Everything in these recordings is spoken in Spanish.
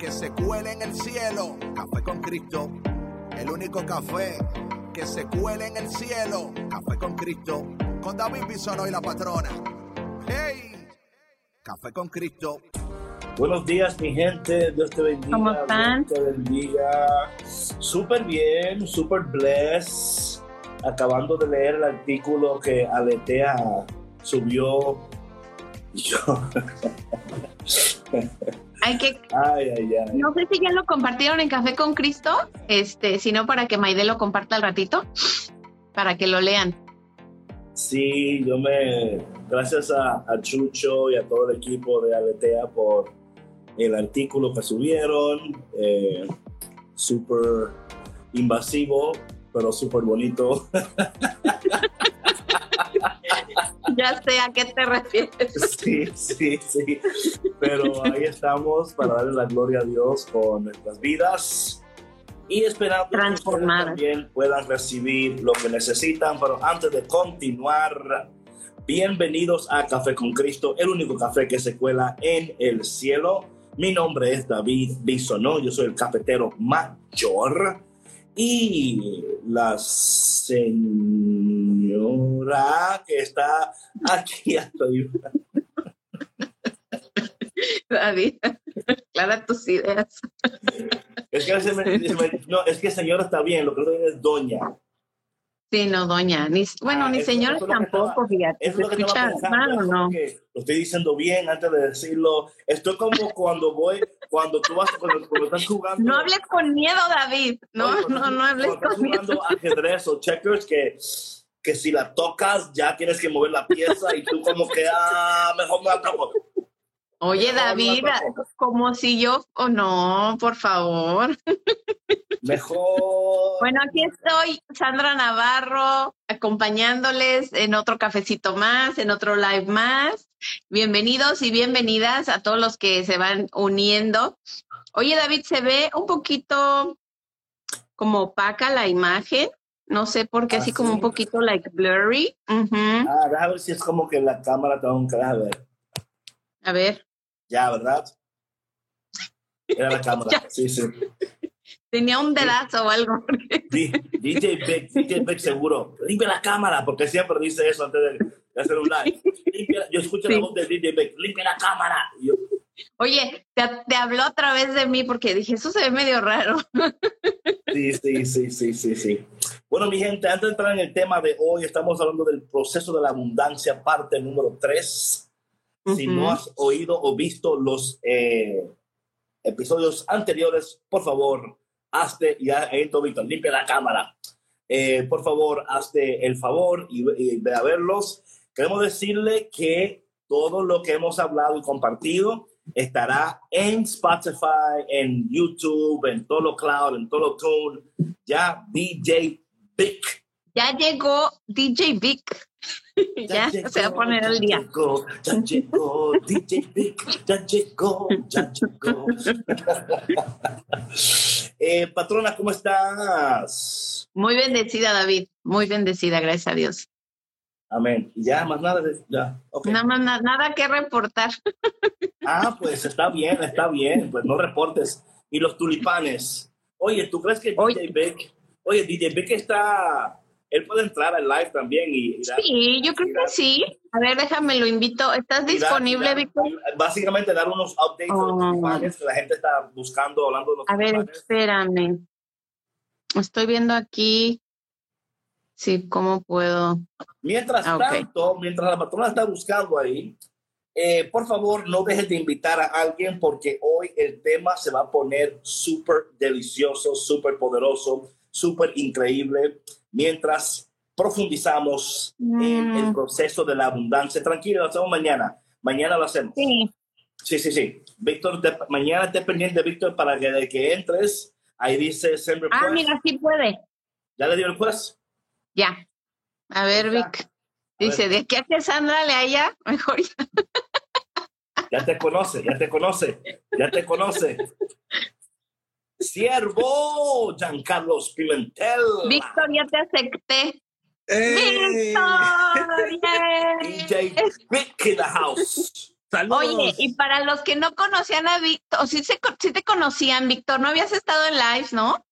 que se cuele en el cielo. Café con Cristo. El único café que se cuele en el cielo. Café con Cristo. Con David Bisono y la patrona. ¡Hey! Café con Cristo. Buenos días, mi gente. Dios te bendiga. ¿Cómo están? Dios te bendiga. Súper bien, súper blessed. Acabando de leer el artículo que Aletea subió. Yo. Hay que, Ay, ay, ay. no sé si ya lo compartieron en Café con Cristo, este, sino para que Maide lo comparta al ratito, para que lo lean. Sí, yo me. Gracias a, a Chucho y a todo el equipo de Aletea por el artículo que subieron. Eh, súper invasivo, pero súper bonito. Ya sé a qué te refieres. Sí, sí, sí. Pero ahí estamos para darle la gloria a Dios con nuestras vidas y esperando que también puedan recibir lo que necesitan. Pero antes de continuar, bienvenidos a Café con Cristo, el único café que se cuela en el cielo. Mi nombre es David Bisonó, yo soy el cafetero mayor. Y la señora que está aquí arriba. David, clara tus ideas. Es que, veces me- se me- no, es que señora está bien, lo que no es doña. Sí, no, doña. Ni, bueno, Ah, ni que tampoco, fíjate. Es ¿Se lo que estaba escucha pensando, mal o no? lo estoy diciendo bien antes de decirlo. Estoy como cuando voy, cuando tú vas, cuando, cuando estás jugando. No hables con miedo, David. No, no, tú- no hables con miedo. jugando ajedrez o checkers que, que si la tocas ya tienes que mover la pieza y tú como que, ah, mejor me atrapo. Oye, David, tampoco. como si yo, o no, por favor. Mejor. Bueno, aquí estoy, Sandra Navarro, acompañándoles en otro cafecito más, en otro live más. Bienvenidos y bienvenidas a todos los que se van uniendo. Oye, David, se ve un poquito como opaca la imagen. No sé por qué, ¿Ah, así como sí? un poquito like blurry. Ujú. Ah, déjame ver si es como que la cámara tengo que a ver. A ver, Ya, ¿verdad? Era la cámara. Sí, sí. tenía un dedazo o algo. DJ Big, DJ Big seguro. Limpia la cámara, porque siempre dice eso antes de, de hacer un live. Limpia- yo escucho Sí. la voz de DJ Big. Limpia la cámara. Y yo, Oye, te, te habló a través de mí porque dije, eso se ve medio raro. Sí, sí, sí, sí, sí, sí. Bueno, mi gente, antes de entrar en el tema de hoy, estamos hablando del proceso de la abundancia, parte número 3. Si Ujú. no has oído o visto los eh, episodios anteriores, por favor, hazte, ya entró Víctor, limpia la cámara. Eh, por favor, hazte el favor y, y ve a verlos. Queremos decirle que todo lo que hemos hablado y compartido estará en Spotify, en YouTube, en todo lo cloud, en todo lo tune. Ya DJ Vic. Ya llegó DJ Vic. ya se va a poner al día. Ya llegó, ya llegó, DJ Vic, ya llegó, ya llegó. eh, patrona, ¿cómo estás? Muy bendecida, David. Muy bendecida, gracias a Dios. Amén. Ya, más nada, ya. ok. Nada más, na- nada que reportar. Ah, pues está bien, está bien, pues no reportes. Y los tulipanes. Oye, ¿tú crees que Oye. DJ Vic, oye, DJ Vic está, él puede entrar al live también y, y dar- Sí, yo creo que sí. A ver, déjame, lo invito. ¿Estás y disponible, y dar- Víctor? y Básicamente dar unos updates de los Oh. tulipanes que la gente está buscando, hablando de los A ver, tulipanes. espérame. Estoy viendo aquí. Sí, ¿cómo puedo? Mientras Ah, tanto, mientras la patrona está buscando ahí, eh, por favor no dejes de invitar a alguien porque hoy el tema se va a poner súper delicioso, súper poderoso, súper increíble. Mientras profundizamos en el Mm. proceso de la abundancia. Tranquilo, lo hacemos mañana. Mañana lo hacemos. Sí, Sí, sí, sí. Víctor, te- mañana esté pendiente, Víctor, para que de que entres. Ahí dice request. ah, mira, sí puede. ¿Ya le dio el request? Ya. A ver. Vic. Dice, de aquí a que Sandra le haya, mejor ya. Ya te conoce, ya te conoce, ya te conoce. Siervo Giancarlos Pimentel. Víctor, ya te acepté. ¡Ey! ¡Víctor! DJ Vic in the house. ¡Saludos! Oye, y para los que no conocían a Víctor, sí, se, sí te conocían, Víctor, no habías estado en lives, ¿no?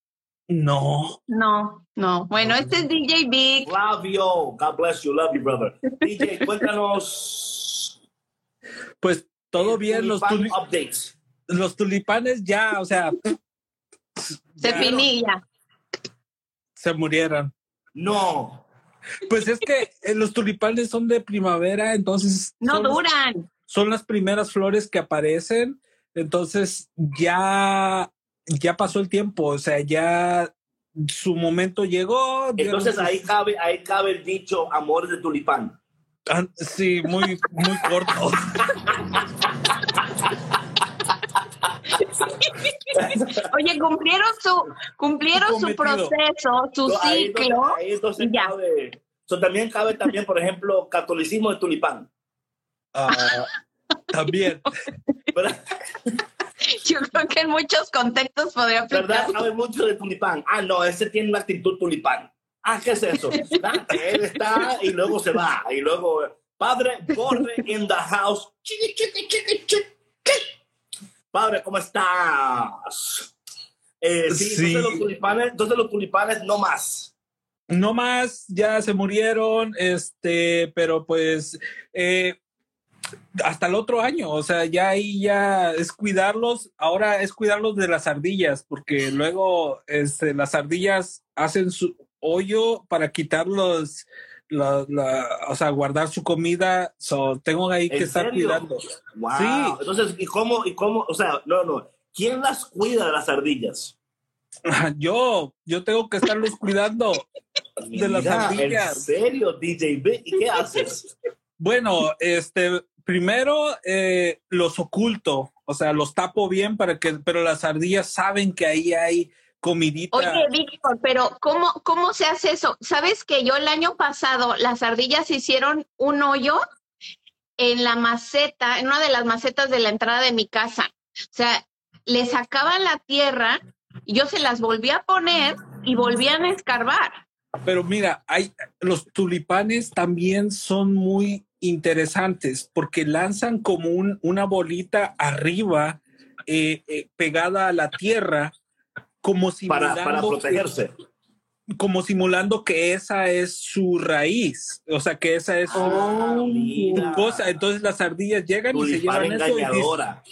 No. No, no. Bueno, este es DJ Vic. Flavio, God bless you, love you, brother. DJ, cuéntanos. Pues todo bien, los, Tulipán tuli- updates. los tulipanes ya, o sea, Se ya finilla. se murieron. No. Pues es que eh, los tulipanes son de primavera, entonces No son, duran. son las primeras flores que aparecen, entonces ya ya pasó el tiempo, o sea, ya su momento llegó. Entonces ahí cabe, ahí cabe el dicho amor de tulipán. Ah, sí, muy muy corto. Oye, cumplieron su, cumplieron su proceso, su No, ahí entonces- ciclo. ahí entonces ya. cabe. So, también cabe también, por ejemplo, catolicismo de tulipán. Ah, también. ¿Verdad? Yo creo que en muchos contextos podría ¿Verdad? aplicar. Sabe mucho de tulipán. Ah, no, ese tiene una actitud tulipán. Ah, ¿qué es eso? Ah, Él está y luego se va. Y luego, padre, corre in the house. Chiqui, chiqui, chiqui, chiqui. Padre, ¿cómo estás? Eh, sí, Sí. Entonces, los tulipanes, entonces los tulipanes no más. No más, ya se murieron, este, pero pues eh, hasta el otro año, o sea, ya ahí ya es cuidarlos, ahora es cuidarlos de las ardillas, porque luego este, las ardillas hacen su hoyo para quitarlos, la, la- o sea, guardar su comida, so, tengo ahí que ¿En estar serio? cuidando. Wow. Sí. Entonces, ¿y cómo, y cómo? O sea, no, no. ¿Quién las cuida de las ardillas? Yo, yo tengo que estarlos cuidando. De las ardillas. ¿En serio, DJ B? ¿Y qué haces? Bueno, este, primero eh, los oculto, o sea, los tapo bien para que, pero las ardillas saben que ahí hay comidita. Oye, Víctor, pero ¿cómo, ¿cómo se hace eso? ¿Sabes que yo el año pasado las ardillas hicieron un hoyo en la maceta, en una de las macetas de la entrada de mi casa? O sea, le sacaban la tierra y yo se las volví a poner y volvían a escarbar. Pero mira, hay los tulipanes también son muy interesantes porque lanzan como un, una bolita arriba eh, eh, pegada a la tierra, como Para, simulando para protegerse. como simulando que esa es su raíz, o sea, que esa es su, Ah, su cosa. Entonces las ardillas llegan y se llevan eso y dicen, engañadora.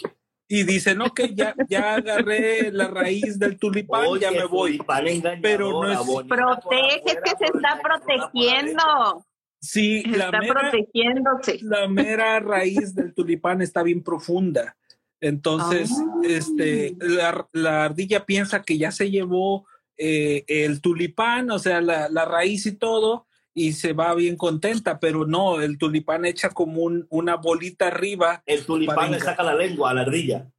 y dicen, ok, ya, ya agarré la raíz del tulipán, Oye, ya me voy. Pero no es- Protege, que se está protegiendo. Sí, la Está mera, protegiéndose. la mera raíz del tulipán está bien profunda. Entonces, Ah. este, la, la ardilla piensa que ya se llevó eh, el tulipán, o sea, la, la raíz y todo, y se va bien contenta, pero no, el tulipán echa como un- una bolita arriba. El tulipán le saca la lengua a la ardilla.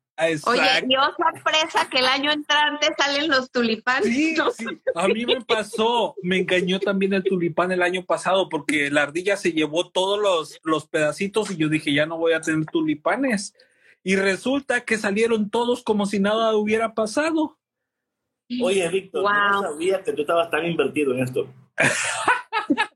Oye. Dios sorpresa que el año entrante salen los tulipanes. Sí, ¿no? sí, a mí me pasó, me engañó también el tulipán el año pasado porque la ardilla se llevó todos los, los pedacitos y yo dije, ya no voy a tener tulipanes. Y resulta que salieron todos como si nada hubiera pasado. Oye, Víctor, yo no Wow. sabía que tú estabas tan invertido en esto.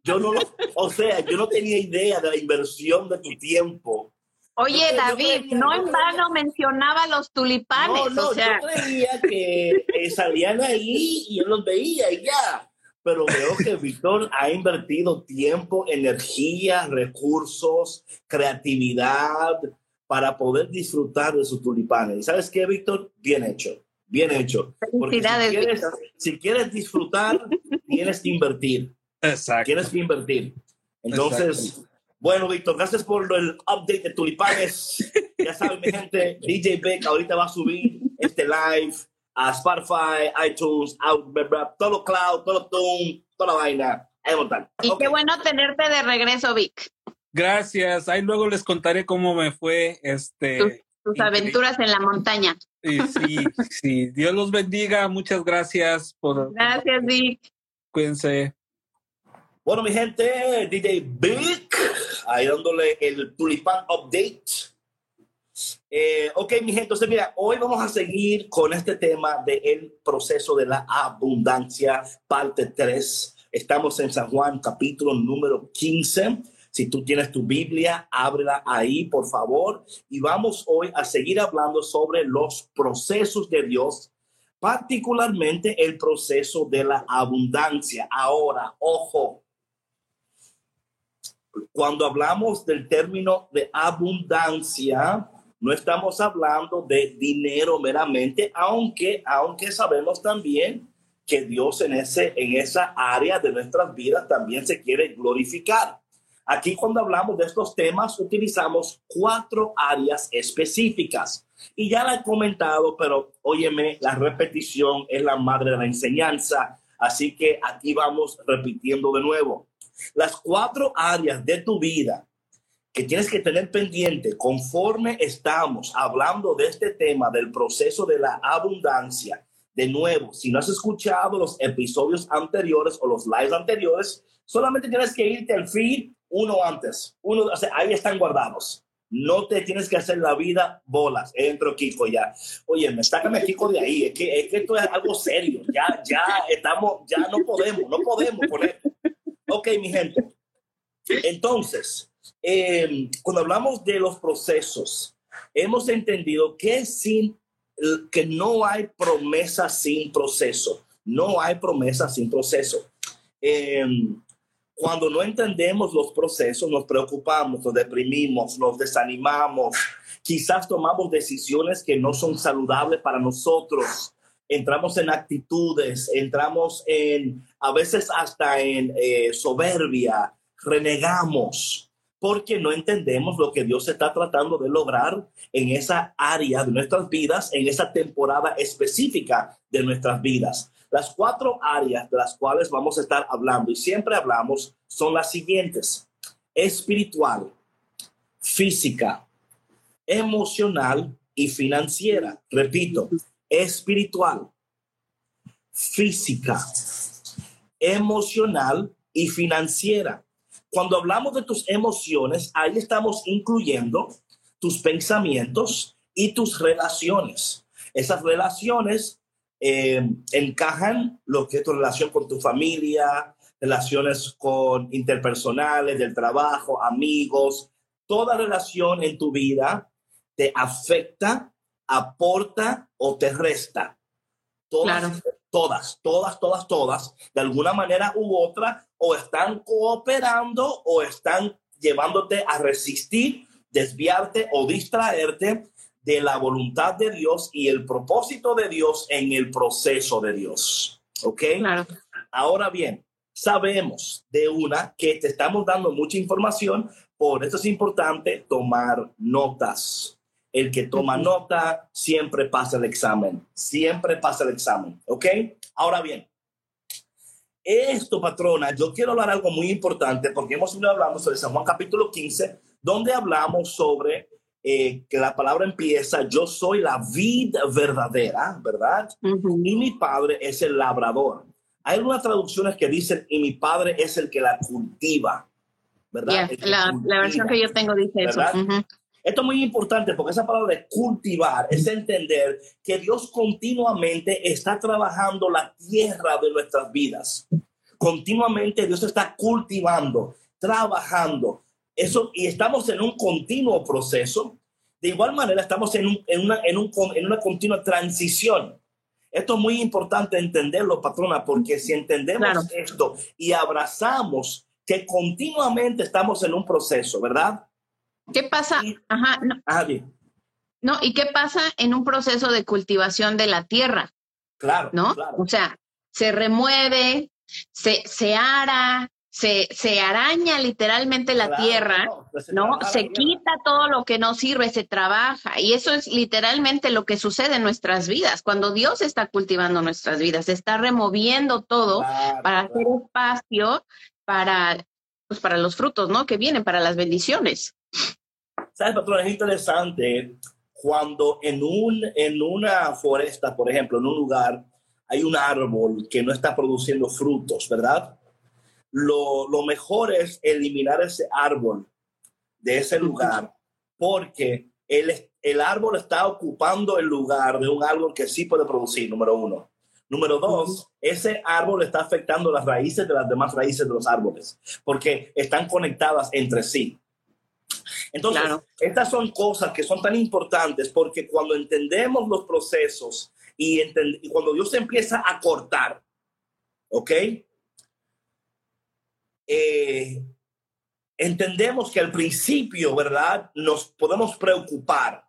Yo no lo, o sea, yo no tenía idea de la inversión de tu tiempo. Oye, Yo- yo David, creía- no yo en creía- vano mencionaba los tulipanes. No, no, o sea, yo creía que eh, salían ahí y yo los veía y ya. Pero veo que Víctor ha invertido tiempo, energía, recursos, creatividad para poder disfrutar de sus tulipanes. ¿Y sabes qué, Víctor? Bien hecho, bien hecho. Porque si Felicidades, quieres, Víctor. si quieres disfrutar, tienes que invertir. Exacto. Tienes que invertir. Entonces, bueno, Víctor, gracias por el update de tulipanes. Ya saben, mi gente, DJ Beck ahorita va a subir este live a Spotify, iTunes, out, blah, blah, todo cloud, todo tune, toda la vaina. Ahí estar. Y qué bueno tenerte de regreso, Vic. Gracias. Ahí luego les contaré cómo me fue. Este, Tus Increíble. aventuras en la montaña. y sí, sí. Dios los bendiga. Muchas gracias por. Gracias, Vic. Cuídense. Bueno, mi gente, DJ Big, ahí dándole el Tulipán Update. Eh, ok, mi gente, entonces mira, hoy vamos a seguir con este tema del proceso de la abundancia, parte 3. Estamos en San Juan, capítulo número 15. Si tú tienes tu Biblia, ábrela ahí, por favor. Y vamos hoy a seguir hablando sobre los procesos de Dios, particularmente el proceso de la abundancia. Ahora, ojo, cuando hablamos del término de abundancia, no estamos hablando de dinero meramente, aunque, aunque sabemos también que Dios en, ese, en esa área de nuestras vidas también se quiere glorificar. Aquí cuando hablamos de estos temas utilizamos cuatro áreas específicas. Y ya la he comentado, pero óyeme, la repetición es la madre de la enseñanza. Así que aquí vamos repitiendo de nuevo. Las cuatro áreas de tu vida que tienes que tener pendiente conforme estamos hablando de este tema del proceso de la abundancia. De nuevo, si no has escuchado los episodios anteriores o los lives anteriores, solamente tienes que irte al feed uno antes. Uno, o ahí están guardados. No te tienes que hacer la vida bolas. Entro Kiko ya. Oye, me sácame Kiko de ahí. Es que, es que esto es algo serio. Ya, ya estamos, ya no podemos, no podemos poner. Ok, mi gente. Entonces, eh, cuando hablamos de los procesos, hemos entendido que sin que no hay promesa sin proceso. No hay promesa sin proceso. Eh, cuando no entendemos los procesos, nos preocupamos, nos deprimimos, nos desanimamos, quizás tomamos decisiones que no son saludables para nosotros, entramos en actitudes, entramos en, a veces hasta en eh, soberbia, renegamos, porque no entendemos lo que Dios está tratando de lograr en esa área de nuestras vidas, en esa temporada específica de nuestras vidas. Las cuatro áreas de las cuales vamos a estar hablando y siempre hablamos son las siguientes. Espiritual, física, emocional y financiera. Repito, espiritual, física, emocional y financiera. Cuando hablamos de tus emociones, ahí estamos incluyendo tus pensamientos y tus relaciones. Esas relaciones eh, encajan lo que es tu relación con tu familia, relaciones con interpersonales, del trabajo, amigos. Toda relación en tu vida te afecta, aporta o te resta. Todas, Claro. todas, todas, todas, todas, de alguna manera u otra, o están cooperando o están llevándote a resistir, desviarte o distraerte de la voluntad de Dios y el propósito de Dios en el proceso de Dios. ¿Ok? Claro. Ahora bien, sabemos de una que te estamos dando mucha información, por eso es importante tomar notas. El que toma nota siempre pasa el examen, siempre pasa el examen, ¿ok? Ahora bien, esto, patrona, yo quiero hablar algo muy importante porque hemos venido hablando sobre San Juan capítulo 15, donde hablamos sobre eh, que la palabra empieza, yo soy la vid verdadera, ¿verdad? Y mi padre es el labrador. Hay algunas traducciones que dicen, y mi padre es el que la cultiva, ¿verdad? La, cultiva. la versión que yo tengo dice eso. Esto es muy importante porque esa palabra de cultivar es entender que Dios continuamente está trabajando la tierra de nuestras vidas. Continuamente Dios está cultivando, trabajando. Eso, y estamos en un continuo proceso. De igual manera, estamos en, un- en una, en, un, en una continua transición. Esto es muy importante entenderlo, patrona, porque si entendemos Claro. esto y abrazamos que continuamente estamos en un proceso, ¿verdad? ¿Qué pasa? Ajá, no, Ah, bien. no, ¿y qué pasa en un proceso de cultivación de la tierra? Claro, ¿No? claro. O sea, se remueve, se, se ara, se, se araña literalmente la Claro, tierra, no, se ¿no? trabaja la Se quita todo lo que no sirve, se trabaja. Y eso es literalmente lo que sucede en nuestras vidas. Cuando Dios está cultivando nuestras vidas, está removiendo todo Claro, para claro. hacer espacio para, pues para los frutos, ¿no? Que vienen, para las bendiciones. ¿Sabes, patrón? Es interesante cuando en, un, en una foresta, por ejemplo, en un lugar, hay un árbol que no está produciendo frutos, ¿verdad? Lo, lo mejor es eliminar ese árbol de ese lugar porque el, el árbol está ocupando el lugar de un árbol que sí puede producir, número uno. Número dos, ese árbol está afectando las raíces de las demás raíces de los árboles, porque están conectadas entre sí. Entonces, estas son cosas que son tan importantes porque cuando entendemos los procesos y, y cuando Dios empieza a cortar, ¿ok? Eh, entendemos que al principio, ¿verdad? Nos podemos preocupar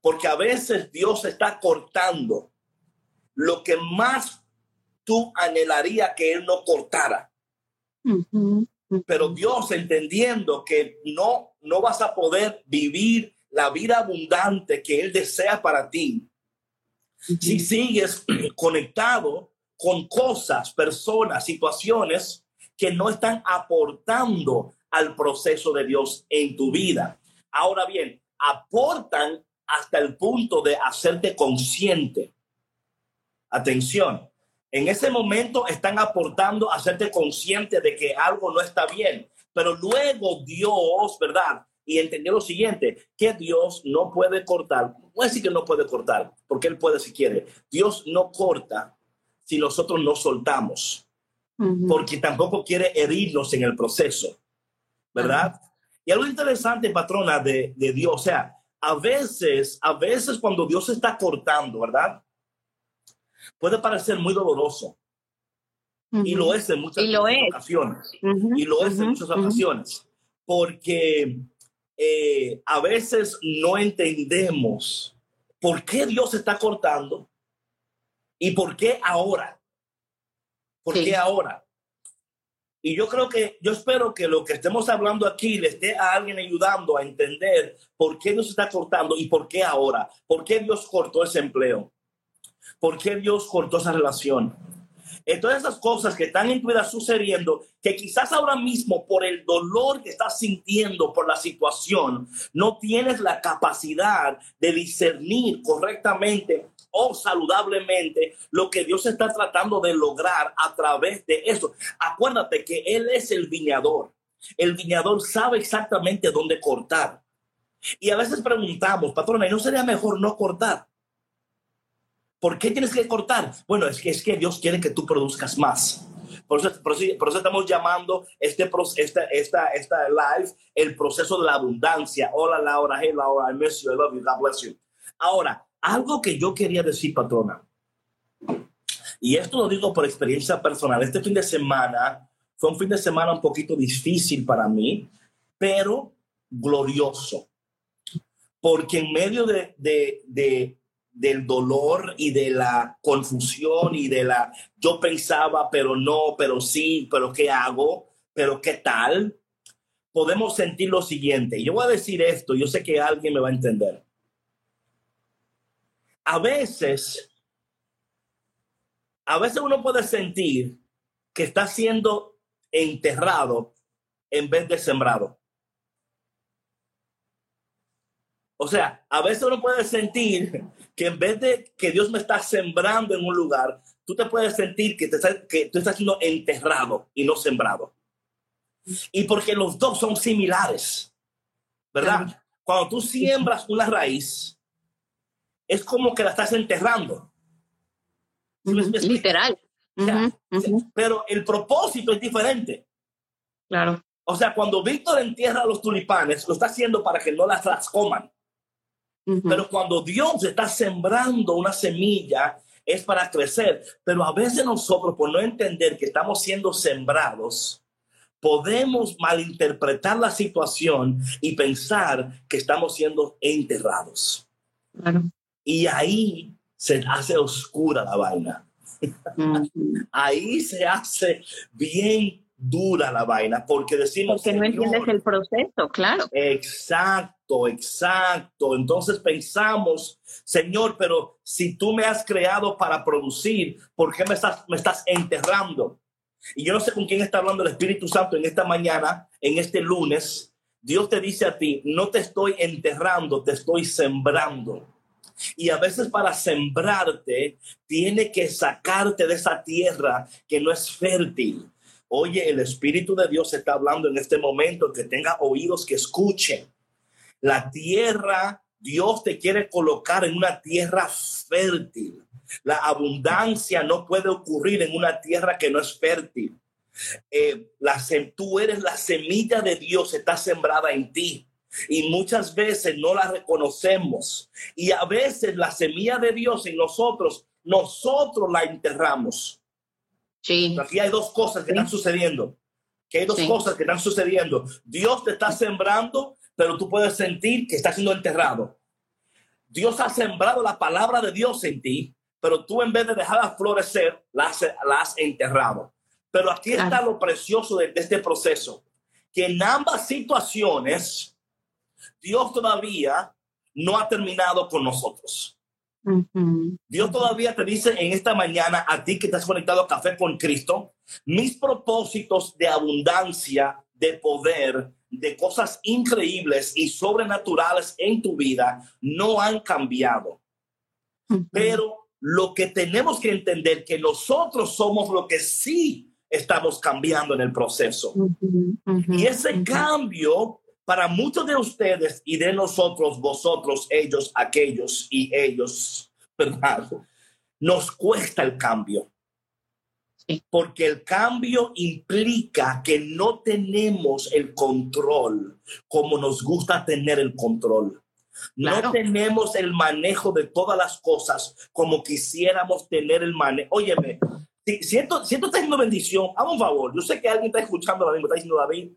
porque a veces Dios está cortando lo que más tú anhelaría que Él no cortara. Pero Dios entendiendo que no, no vas a poder vivir la vida abundante que Él desea para ti, si sigues conectado con cosas, personas, situaciones que no están aportando al proceso de Dios en tu vida. Ahora bien, aportan hasta el punto de hacerte consciente. Atención, en ese momento están aportando a hacerte consciente de que algo no está bien, pero luego Dios, ¿verdad? Y entendió lo siguiente, que Dios no puede cortar, no es decir que no puede cortar, porque Él puede si quiere. Dios no corta si nosotros no soltamos, porque tampoco quiere herirnos en el proceso. ¿verdad? Y algo interesante, patrona, de, de, Dios, o sea, a veces, a veces cuando Dios está cortando, ¿verdad? Puede parecer muy doloroso. Y lo es en muchas, ocasiones. Y lo es en muchas ocasiones. Porque eh, a veces no entendemos por qué Dios está cortando y por qué ahora. ¿Por qué ahora? Y yo creo que, yo espero que lo que estemos hablando aquí le esté a alguien ayudando a entender por qué Dios está cortando y por qué ahora, por qué Dios cortó ese empleo, por qué Dios cortó esa relación. En todas esas cosas que están en tu vida sucediendo, que quizás ahora mismo por el dolor que estás sintiendo por la situación, no tienes la capacidad de discernir correctamente o saludablemente lo que Dios está tratando de lograr a través de eso. Acuérdate que Él es el viñador. El viñador sabe exactamente dónde cortar. Y a veces preguntamos, patrona, ¿y no sería mejor no cortar? ¿Por qué tienes que cortar? Bueno, es que, es que Dios quiere que tú produzcas más. Por eso, por eso, estamos llamando este, esta, esta, esta live el proceso de la abundancia. Hola Laura, hey Laura, I miss you, I love you, God bless you. Ahora, algo que yo quería decir, patrona, y esto lo digo por experiencia personal, este fin de semana fue un fin de semana un poquito difícil para mí, pero glorioso, porque en medio de, de, de del dolor y de la confusión y de la yo pensaba, pero no, pero sí, pero ¿qué hago? ¿Pero qué tal? Podemos sentir lo siguiente. Yo voy a decir esto, yo sé que alguien me va a entender a veces, a veces uno puede sentir que está siendo enterrado en vez de sembrado. O sea, a veces uno puede sentir que en vez de que Dios me está sembrando en un lugar, tú te puedes sentir que, te, que tú estás siendo enterrado y no sembrado. Y porque los dos son similares, ¿verdad? Cuando tú siembras una raíz, es como que la estás enterrando. Literal. Pero el propósito es diferente. Claro. O sea, cuando Víctor entierra los tulipanes, lo está haciendo para que no las, Pero cuando Dios está sembrando una semilla, es para crecer. Pero a veces nosotros, por no entender que estamos siendo sembrados, podemos malinterpretar la situación y pensar que estamos siendo enterrados. Claro. Y ahí se hace oscura la vaina. ahí se hace bien dura la vaina porque decimos porque no entiendes el proceso claro exacto exacto entonces pensamos señor pero si tú me has creado para producir por qué me estás me estás enterrando Y yo no sé con quién está hablando el Espíritu Santo en esta mañana, en este lunes. Dios te dice a ti, no te estoy enterrando, te estoy sembrando. Y a veces para sembrarte, tiene que sacarte de esa tierra que no es fértil. Oye, el Espíritu de Dios está hablando en este momento, que tenga oídos que escuchen. La tierra, Dios te quiere colocar en una tierra fértil. La abundancia no puede ocurrir en una tierra que no es fértil. Eh, la, tú eres la semilla de Dios, está sembrada en ti. Y muchas veces no la reconocemos. Y a veces la semilla de Dios en nosotros, nosotros la enterramos. Sí. Aquí hay dos cosas que están sucediendo. Que hay dos cosas que están sucediendo. Dios te está sembrando, pero tú puedes sentir que está siendo enterrado. Dios ha sembrado la palabra de Dios en ti, pero tú en vez de dejarla florecer, la has, enterrado. Pero aquí está lo precioso de, este proceso, que en ambas situaciones, Dios todavía no ha terminado con nosotros. Dios todavía te dice en esta mañana a ti que estás conectado a Café con Cristo, mis propósitos de abundancia, de poder, de cosas increíbles y sobrenaturales en tu vida no han cambiado. Pero lo que tenemos que entender que nosotros somos lo que sí estamos cambiando en el proceso. Y ese cambio para muchos de ustedes y de nosotros, vosotros, ellos, aquellos y ellos, ¿verdad? Nos cuesta el cambio. Porque el cambio implica que no tenemos el control como nos gusta tener el control. No tenemos el manejo de todas las cosas como quisiéramos tener el manejo. Óyeme, si, siento, siento teniendo bendición, hago un favor. Yo sé que alguien está escuchando ahora mismo, está diciendo David,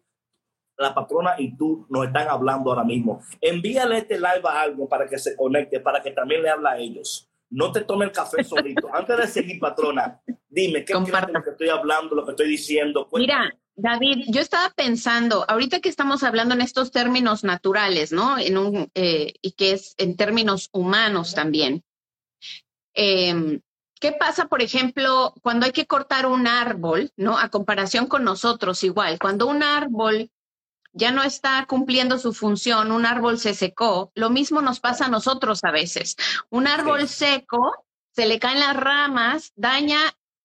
la patrona y tú nos están hablando ahora mismo. Envíale este live a alguien para que se conecte, para que también le hable a ellos. No te tome el café solito. Antes de seguir, patrona, dime, ¿qué es lo que estoy hablando, lo que estoy diciendo? Mira, David, yo estaba pensando, ahorita que estamos hablando en estos términos naturales, ¿no? En un, eh, y que es en términos humanos también. Em, ¿Qué pasa, por ejemplo, cuando hay que cortar un árbol, ¿no? A comparación con nosotros, igual, cuando un árbol ya no está cumpliendo su función, un árbol se secó, lo mismo nos pasa a nosotros a veces. Un árbol seco, se le caen las ramas, daña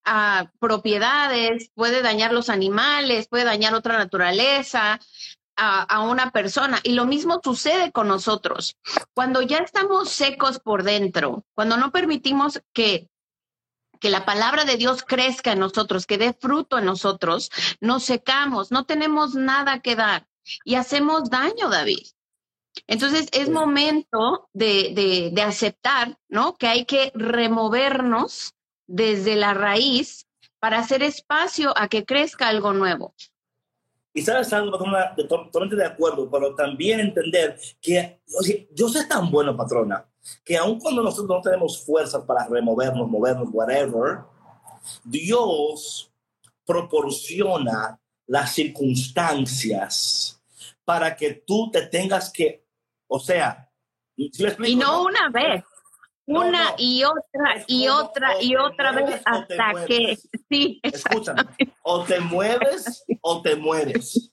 a propiedades, puede dañar los animales, puede dañar otra naturaleza, a, a, una persona. Y lo mismo sucede con nosotros. Cuando ya estamos secos por dentro, cuando no permitimos que, que la palabra de Dios crezca en nosotros, que dé fruto en nosotros, nos secamos, no tenemos nada que dar y hacemos daño, David. Entonces es momento de, de, de aceptar, ¿no? Que hay que removernos desde la raíz para hacer espacio a que crezca algo nuevo. Y sabes algo, patrona, totalmente de acuerdo, pero también entender que oye, yo soy tan bueno, patrona, que aun cuando nosotros no tenemos fuerzas para removernos, movernos, whatever, Dios proporciona las circunstancias para que tú te tengas que, o sea, y no una vez, una y otra y otra y otra vez hasta que sí. Escúchame, o te mueves o te mueres.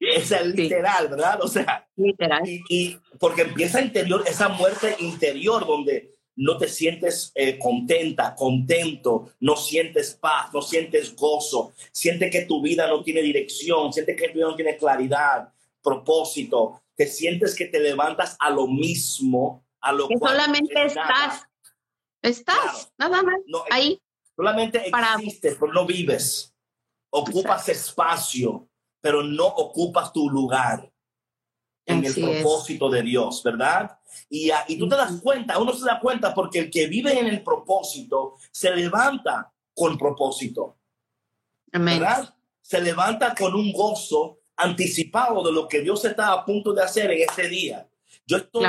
Es el literal, ¿verdad? O sea, literal. Y, porque empieza interior, esa muerte interior donde no te sientes eh, contenta, contento, no sientes paz, no sientes gozo, sientes que tu vida no tiene dirección, sientes que tu vida no tiene claridad, propósito, te sientes que te levantas a lo mismo a lo que solamente estás, estás, nada más, ahí. Solamente existes, pero no vives. Ocupas espacio, pero no ocupas tu lugar en el propósito de Dios, ¿verdad? Y, y tú te das cuenta, uno se da cuenta porque el que vive en el propósito se levanta con propósito. ¿Verdad? Se levanta con un gozo anticipado de lo que Dios está a punto de hacer en este día. Yo estoy,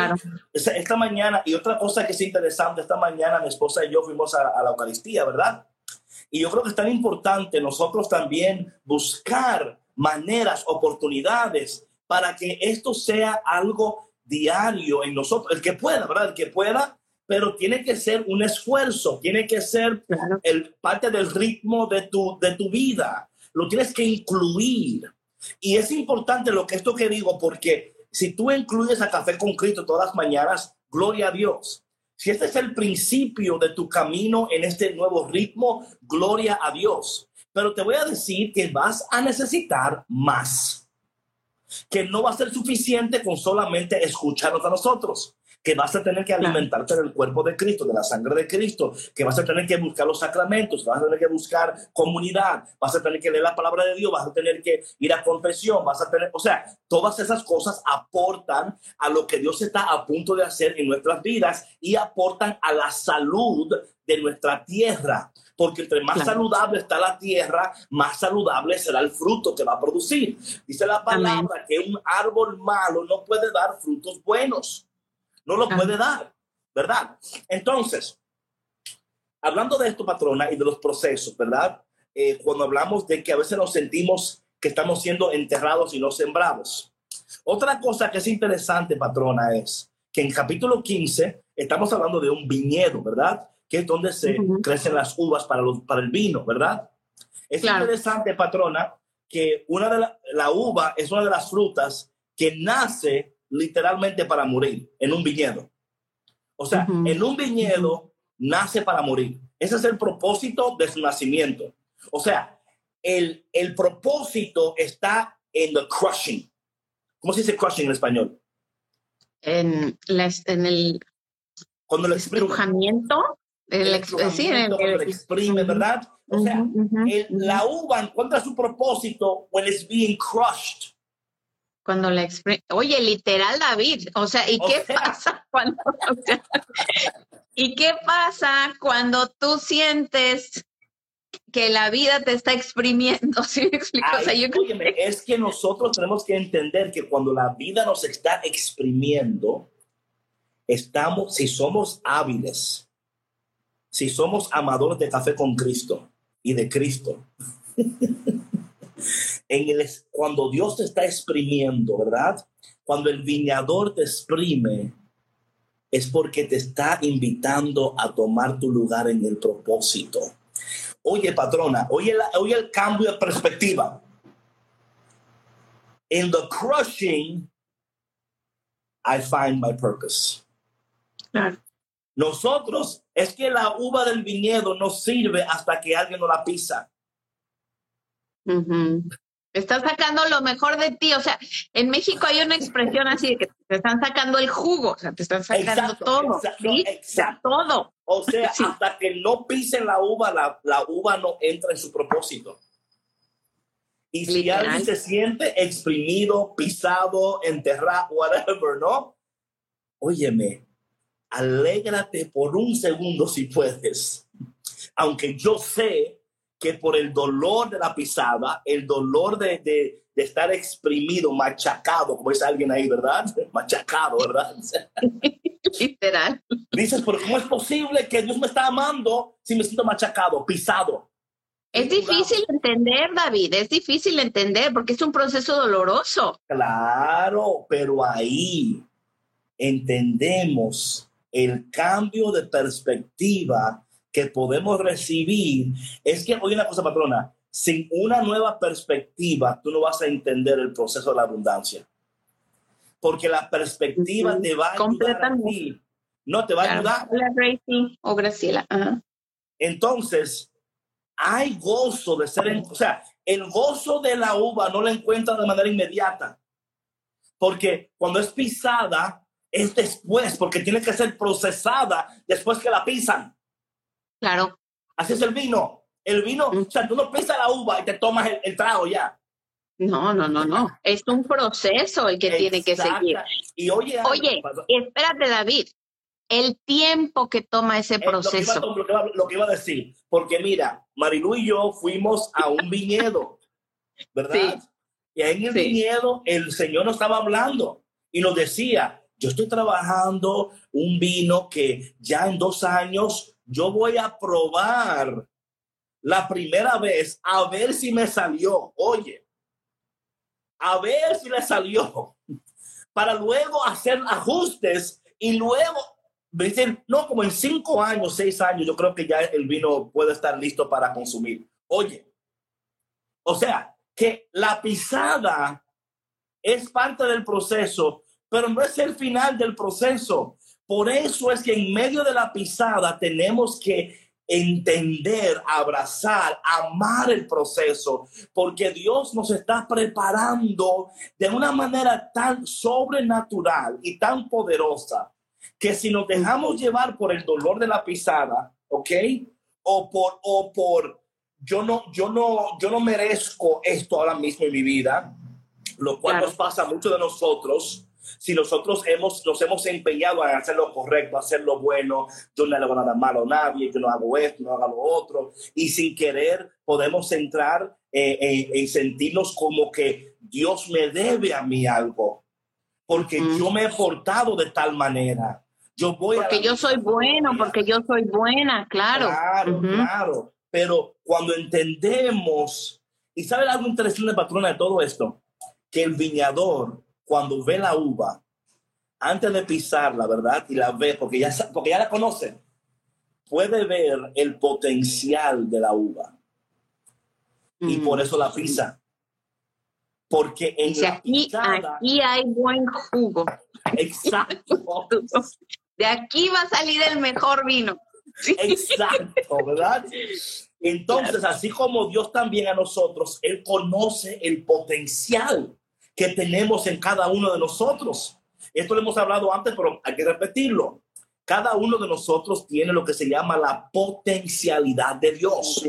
esta mañana, y otra cosa que es interesante, esta mañana mi esposa y yo fuimos a, la Eucaristía, ¿verdad? Y yo creo que es tan importante nosotros también buscar maneras, oportunidades para que esto sea algo diario en nosotros. El que pueda, ¿verdad? El que pueda, pero tiene que ser un esfuerzo, tiene que ser el, parte del ritmo de tu, de tu vida. Lo tienes que incluir. Y es importante lo que esto que digo, porque si tú incluyes a Café con Cristo todas las mañanas, gloria a Dios. Si este es el principio de tu camino en este nuevo ritmo, gloria a Dios. Pero te voy a decir que vas a necesitar más. Que no va a ser suficiente con solamente escucharnos a nosotros que vas a tener que alimentarte del cuerpo de Cristo, de la sangre de Cristo, que vas a tener que buscar los sacramentos, vas a tener que buscar comunidad, vas a tener que leer la palabra de Dios, vas a tener que ir a confesión, vas a tener, o sea, todas esas cosas aportan a lo que Dios está a punto de hacer en nuestras vidas y aportan a la salud de nuestra tierra, porque entre más saludable está la tierra, más saludable será el fruto que va a producir. Dice la palabra que un árbol malo no puede dar frutos buenos no lo puede dar, ¿verdad? Entonces, hablando de esto, patrona, y de los procesos, ¿verdad? Eh, cuando hablamos de que a veces nos sentimos que estamos siendo enterrados y no sembrados. Otra cosa que es interesante, patrona, es que en capítulo 15 estamos hablando de un viñedo, ¿verdad? Que es donde se crecen las uvas para, los, para el vino, ¿verdad? Es interesante, patrona, que una de la, la uva es una de las frutas que nace literalmente para morir en un viñedo. O sea, en un viñedo nace para morir. Ese es el propósito de su nacimiento. O sea, el, el propósito está en the crushing. ¿Cómo se dice crushing en español? En, en el cuando lo estrujamiento. El, sí, el, exprime, ¿verdad? O sea, la uva encuentra su propósito when it's being crushed. Cuando la Oye, literal, David. O sea, ¿y qué pasa cuando... ¿Y qué pasa cuando tú sientes que la vida te está exprimiendo? ¿Sí me explico? es que nosotros tenemos que entender que cuando la vida nos está exprimiendo, estamos, si somos hábiles, si somos amadores de café con Cristo y de Cristo, en el, cuando Dios te está exprimiendo, ¿verdad? Cuando el viñador te exprime, es porque te está invitando a tomar tu lugar en el propósito. Oye, patrona, oye, oye el cambio de perspectiva. In the crushing, I find my purpose. Nosotros, es que la uva del viñedo no sirve hasta que alguien no la pisa. Estás sacando lo mejor de ti. O sea, en México hay una expresión así de que te están sacando el jugo, o sea, te están sacando todo. Exacto, Todo. O sea, hasta que no pisen la uva, la, uva no entra en su propósito. Y si alguien se siente exprimido, pisado, enterrado, whatever, ¿no? Óyeme, alégrate por un segundo si puedes. Aunque yo sé que por el dolor de la pisada, el dolor de, de, estar exprimido, machacado, como es alguien ahí, ¿verdad? Machacado, ¿verdad? Literal. Dices, pero ¿cómo es posible que Dios me está amando si me siento machacado, pisado? Es difícil entender, David, es difícil entender porque es un proceso doloroso. Claro, pero ahí entendemos el cambio de perspectiva que podemos recibir es que, oye una cosa, patrona, sin una nueva perspectiva, tú no vas a entender el proceso de la abundancia. Porque la perspectiva te va a ayudar a ti. No te va a ayudar. O Graciela. Entonces, hay gozo de ser, en, o sea, el gozo de la uva no lo encuentra de manera inmediata. Porque cuando es pisada, es después, porque tiene que ser procesada después que la pisan. Claro. Así es el vino. El vino, mm. o sea, tú no pisas la uva y te tomas el, trago ya. No, no, no, no. Es un proceso el que tiene que seguir. Y oye, oye, espérate, David. El tiempo que toma ese proceso. lo, que iba, a decir, porque mira, Marilu y yo fuimos a un viñedo, ¿verdad? Y en el viñedo el Señor nos estaba hablando y nos decía, yo estoy trabajando un vino que ya en dos años yo voy a probar la primera vez a ver si me salió. Oye, a ver si le salió. Para luego hacer ajustes y luego me no, como en cinco años, seis años, yo creo que ya el vino puede estar listo para consumir. Oye, o sea, que la pisada es parte del proceso, pero no es el final del proceso. Por eso es que en medio de la pisada tenemos que entender, abrazar, amar el proceso, porque Dios nos está preparando de una manera tan sobrenatural y tan poderosa que si nos dejamos llevar por el dolor de la pisada, ¿ok? O por, o por, yo no, yo no, yo no merezco esto ahora mismo en mi vida, lo cual nos pasa a muchos de nosotros si nosotros hemos, nos hemos empeñado en hacer lo correcto, hacer lo bueno, yo no le hago nada malo a nadie, yo no hago esto, no hago lo otro, y sin querer podemos entrar eh, en sentirnos como que Dios me debe a mí algo, porque yo me he portado de tal manera. Yo voy porque yo soy bueno, porque yo soy buena, claro. Claro, claro. Pero cuando entendemos, y sabe algo interesante, patrona, de todo esto, que el viñador cuando ve la uva, antes de pisarla, ¿verdad? Y la ve, porque ya, porque ya la conoce, puede ver el potencial de la uva. Y por mm. eso la pisa. Porque en la aquí, aquí hay buen jugo. Exacto. De aquí va a salir el mejor vino. Exacto, ¿verdad? Entonces, así como Dios también a nosotros, Él conoce el potencial que tenemos en cada uno de nosotros. Esto lo hemos hablado antes, pero hay que repetirlo. Cada uno de nosotros tiene lo que se llama la potencialidad de Dios.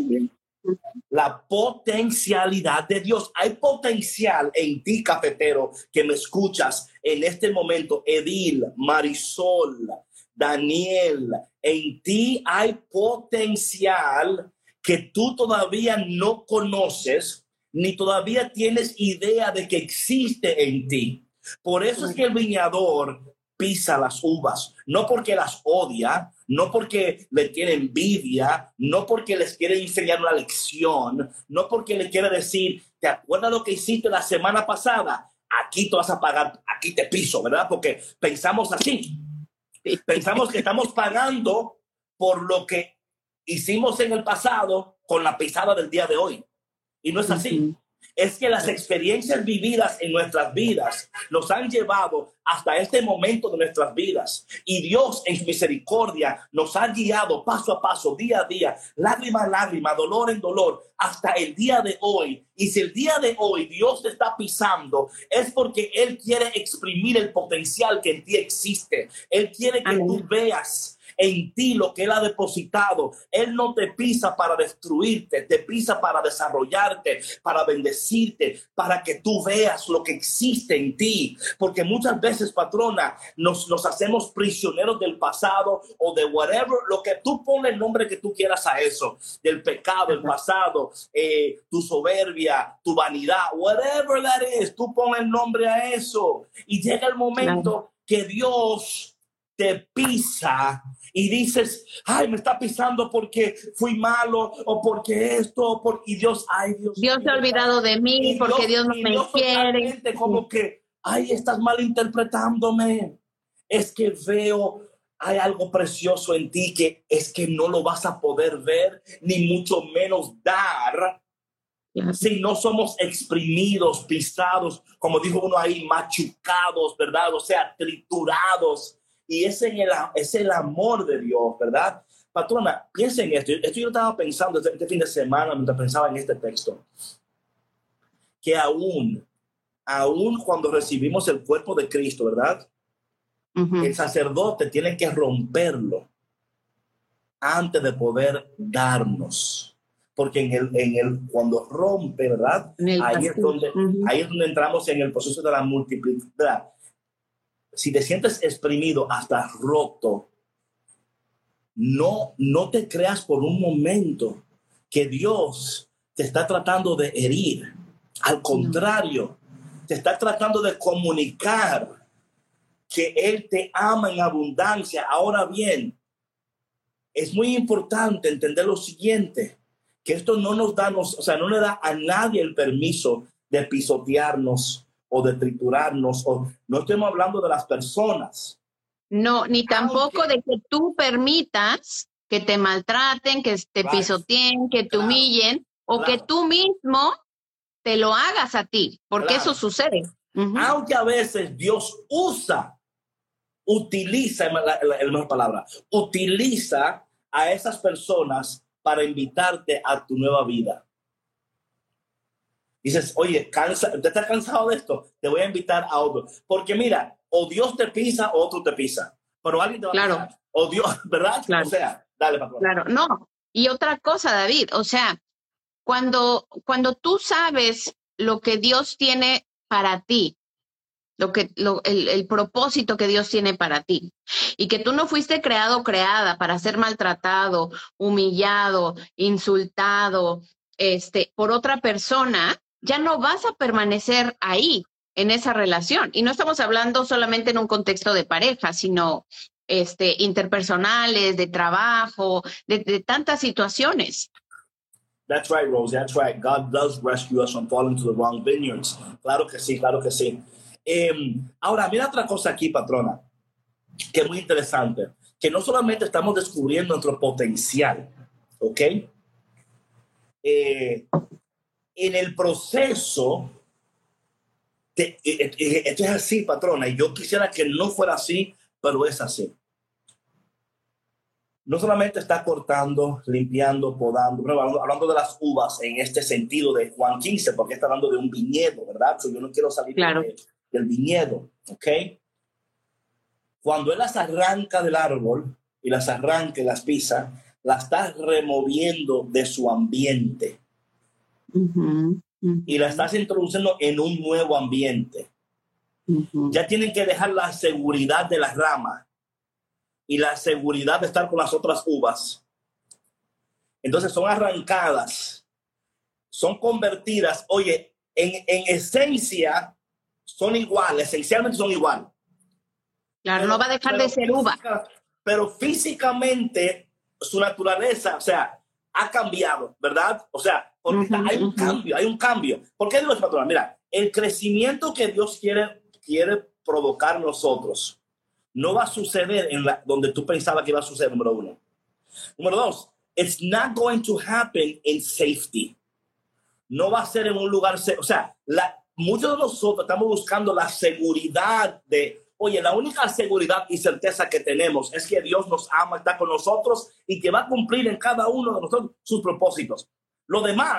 La potencialidad de Dios. Hay potencial en ti, cafetero, que me escuchas en este momento. Edil, Marisol, Daniel, en ti hay potencial que tú todavía no conoces ni todavía tienes idea de que existe en ti. Por eso es que el viñador pisa las uvas, no porque las odia, no porque le tiene envidia, no porque les quiere enseñar una lección, no porque le quiere decir, ¿te acuerdas lo que hiciste la semana pasada? Aquí te vas a pagar, aquí te piso, ¿verdad? Porque pensamos así. Pensamos que estamos pagando por lo que hicimos en el pasado con la pisada del día de hoy. Y no es así. Es que las experiencias vividas en nuestras vidas nos han llevado hasta este momento de nuestras vidas. Y Dios en su misericordia nos ha guiado paso a paso, día a día, lágrima a lágrima, dolor en dolor, hasta el día de hoy. Y si el día de hoy Dios te está pisando, es porque Él quiere exprimir el potencial que en ti existe. Él quiere que tú veas en ti lo que Él ha depositado. Él no te pisa para destruirte, te pisa para desarrollarte, para bendecirte, para que tú veas lo que existe en ti. Porque muchas veces, patrona, nos, nos hacemos prisioneros del pasado o de whatever, lo que tú pones el nombre que tú quieras a eso, del pecado, el pasado, eh, tu soberbia, tu vanidad, whatever that is, tú pones el nombre a eso. Y llega el momento que Dios te pisa y dices, ay, me está pisando porque fui malo o porque esto, por... y Dios, ay, Dios. Dios se ha olvidado de mí porque Dios, no me quiere. Como que, ay, estás malinterpretándome. Es que veo, hay algo precioso en ti que es que no lo vas a poder ver, ni mucho menos dar. Si no somos exprimidos, pisados, como dijo uno ahí, machucados, ¿verdad? O sea, triturados y es, en el, es el amor de Dios, ¿verdad? Patrona, piensen en esto. Esto yo estaba pensando este, este fin de semana mientras pensaba en este texto. Que aún, aún cuando recibimos el cuerpo de Cristo, ¿verdad? El sacerdote tiene que romperlo antes de poder darnos. Porque en el, en el, cuando rompe, ¿verdad? Ahí es, donde, ahí es donde entramos en el proceso de la multiplicidad si te sientes exprimido hasta roto, no, no te creas por un momento que Dios te está tratando de herir. Al contrario, te está tratando de comunicar que Él te ama en abundancia. Ahora bien, es muy importante entender lo siguiente, que esto no nos da, o sea, no le da a nadie el permiso de pisotearnos, o de triturarnos, o no estamos hablando de las personas, No, ni tampoco de que tú permitas que te maltraten, que te pisoteen, que te humillen o que tú mismo te lo hagas a ti, porque eso sucede. Aunque a veces Dios usa, utiliza, la, mejor palabra, utiliza a esas personas para invitarte a tu nueva vida. Dices, oye, cansa, ¿te estás cansado de esto? Te voy a invitar a otro. Porque mira, o Dios te pisa o otro te pisa. Pero alguien te va claro. a pisar. O Dios, ¿verdad? O sea, dale, patrón. Claro, no. Y otra cosa, David, o sea, cuando, cuando tú sabes lo que Dios tiene para ti, lo que, lo, el, el, propósito que Dios tiene para ti. Y que tú no fuiste creado o creada para ser maltratado, humillado, insultado, este, por otra persona, ya no vas a permanecer ahí en esa relación. Y no estamos hablando solamente en un contexto de pareja, sino este, interpersonales, de trabajo, de, tantas situaciones. That's right, Rose. That's right. God does rescue us from falling to the wrong vineyards. Claro que sí, claro que sí. Eh, ahora, mira otra cosa aquí, patrona, que es muy interesante, que no solamente estamos descubriendo nuestro potencial, ¿ok? Eh, en el proceso, te, eh, esto es así, patrona, y yo quisiera que no fuera así, pero es así no solamente está cortando, limpiando, podando, hablando, de las uvas en este sentido de Juan 15, porque está hablando de un viñedo, ¿verdad? yo no quiero salir del viñedo, ¿ok? Cuando él las arranca del árbol y las arranca y las pisa, las está removiendo de su ambiente. Y la estás introduciendo en un nuevo ambiente. Ya tienen que dejar la seguridad de las ramas y la seguridad de estar con las otras uvas. Entonces son arrancadas, son convertidas, oye, en, en esencia son iguales, esencialmente son iguales. Claro, no va a dejar de ser uva. Pero físicamente su naturaleza, o sea, ha cambiado, ¿verdad? O sea, porque hay un cambio, hay un cambio. ¿Por qué digo Mira, el crecimiento que Dios quiere, quiere provocar nosotros no va a suceder en la, donde tú pensabas que iba a suceder, número uno. Número dos, it's not going to happen in safety. No va a ser en un lugar, o sea, la, muchos de nosotros estamos buscando la seguridad de, oye, la única seguridad y certeza que tenemos es que Dios nos ama, está con nosotros y que va a cumplir en cada uno de nosotros sus propósitos. Lo demás,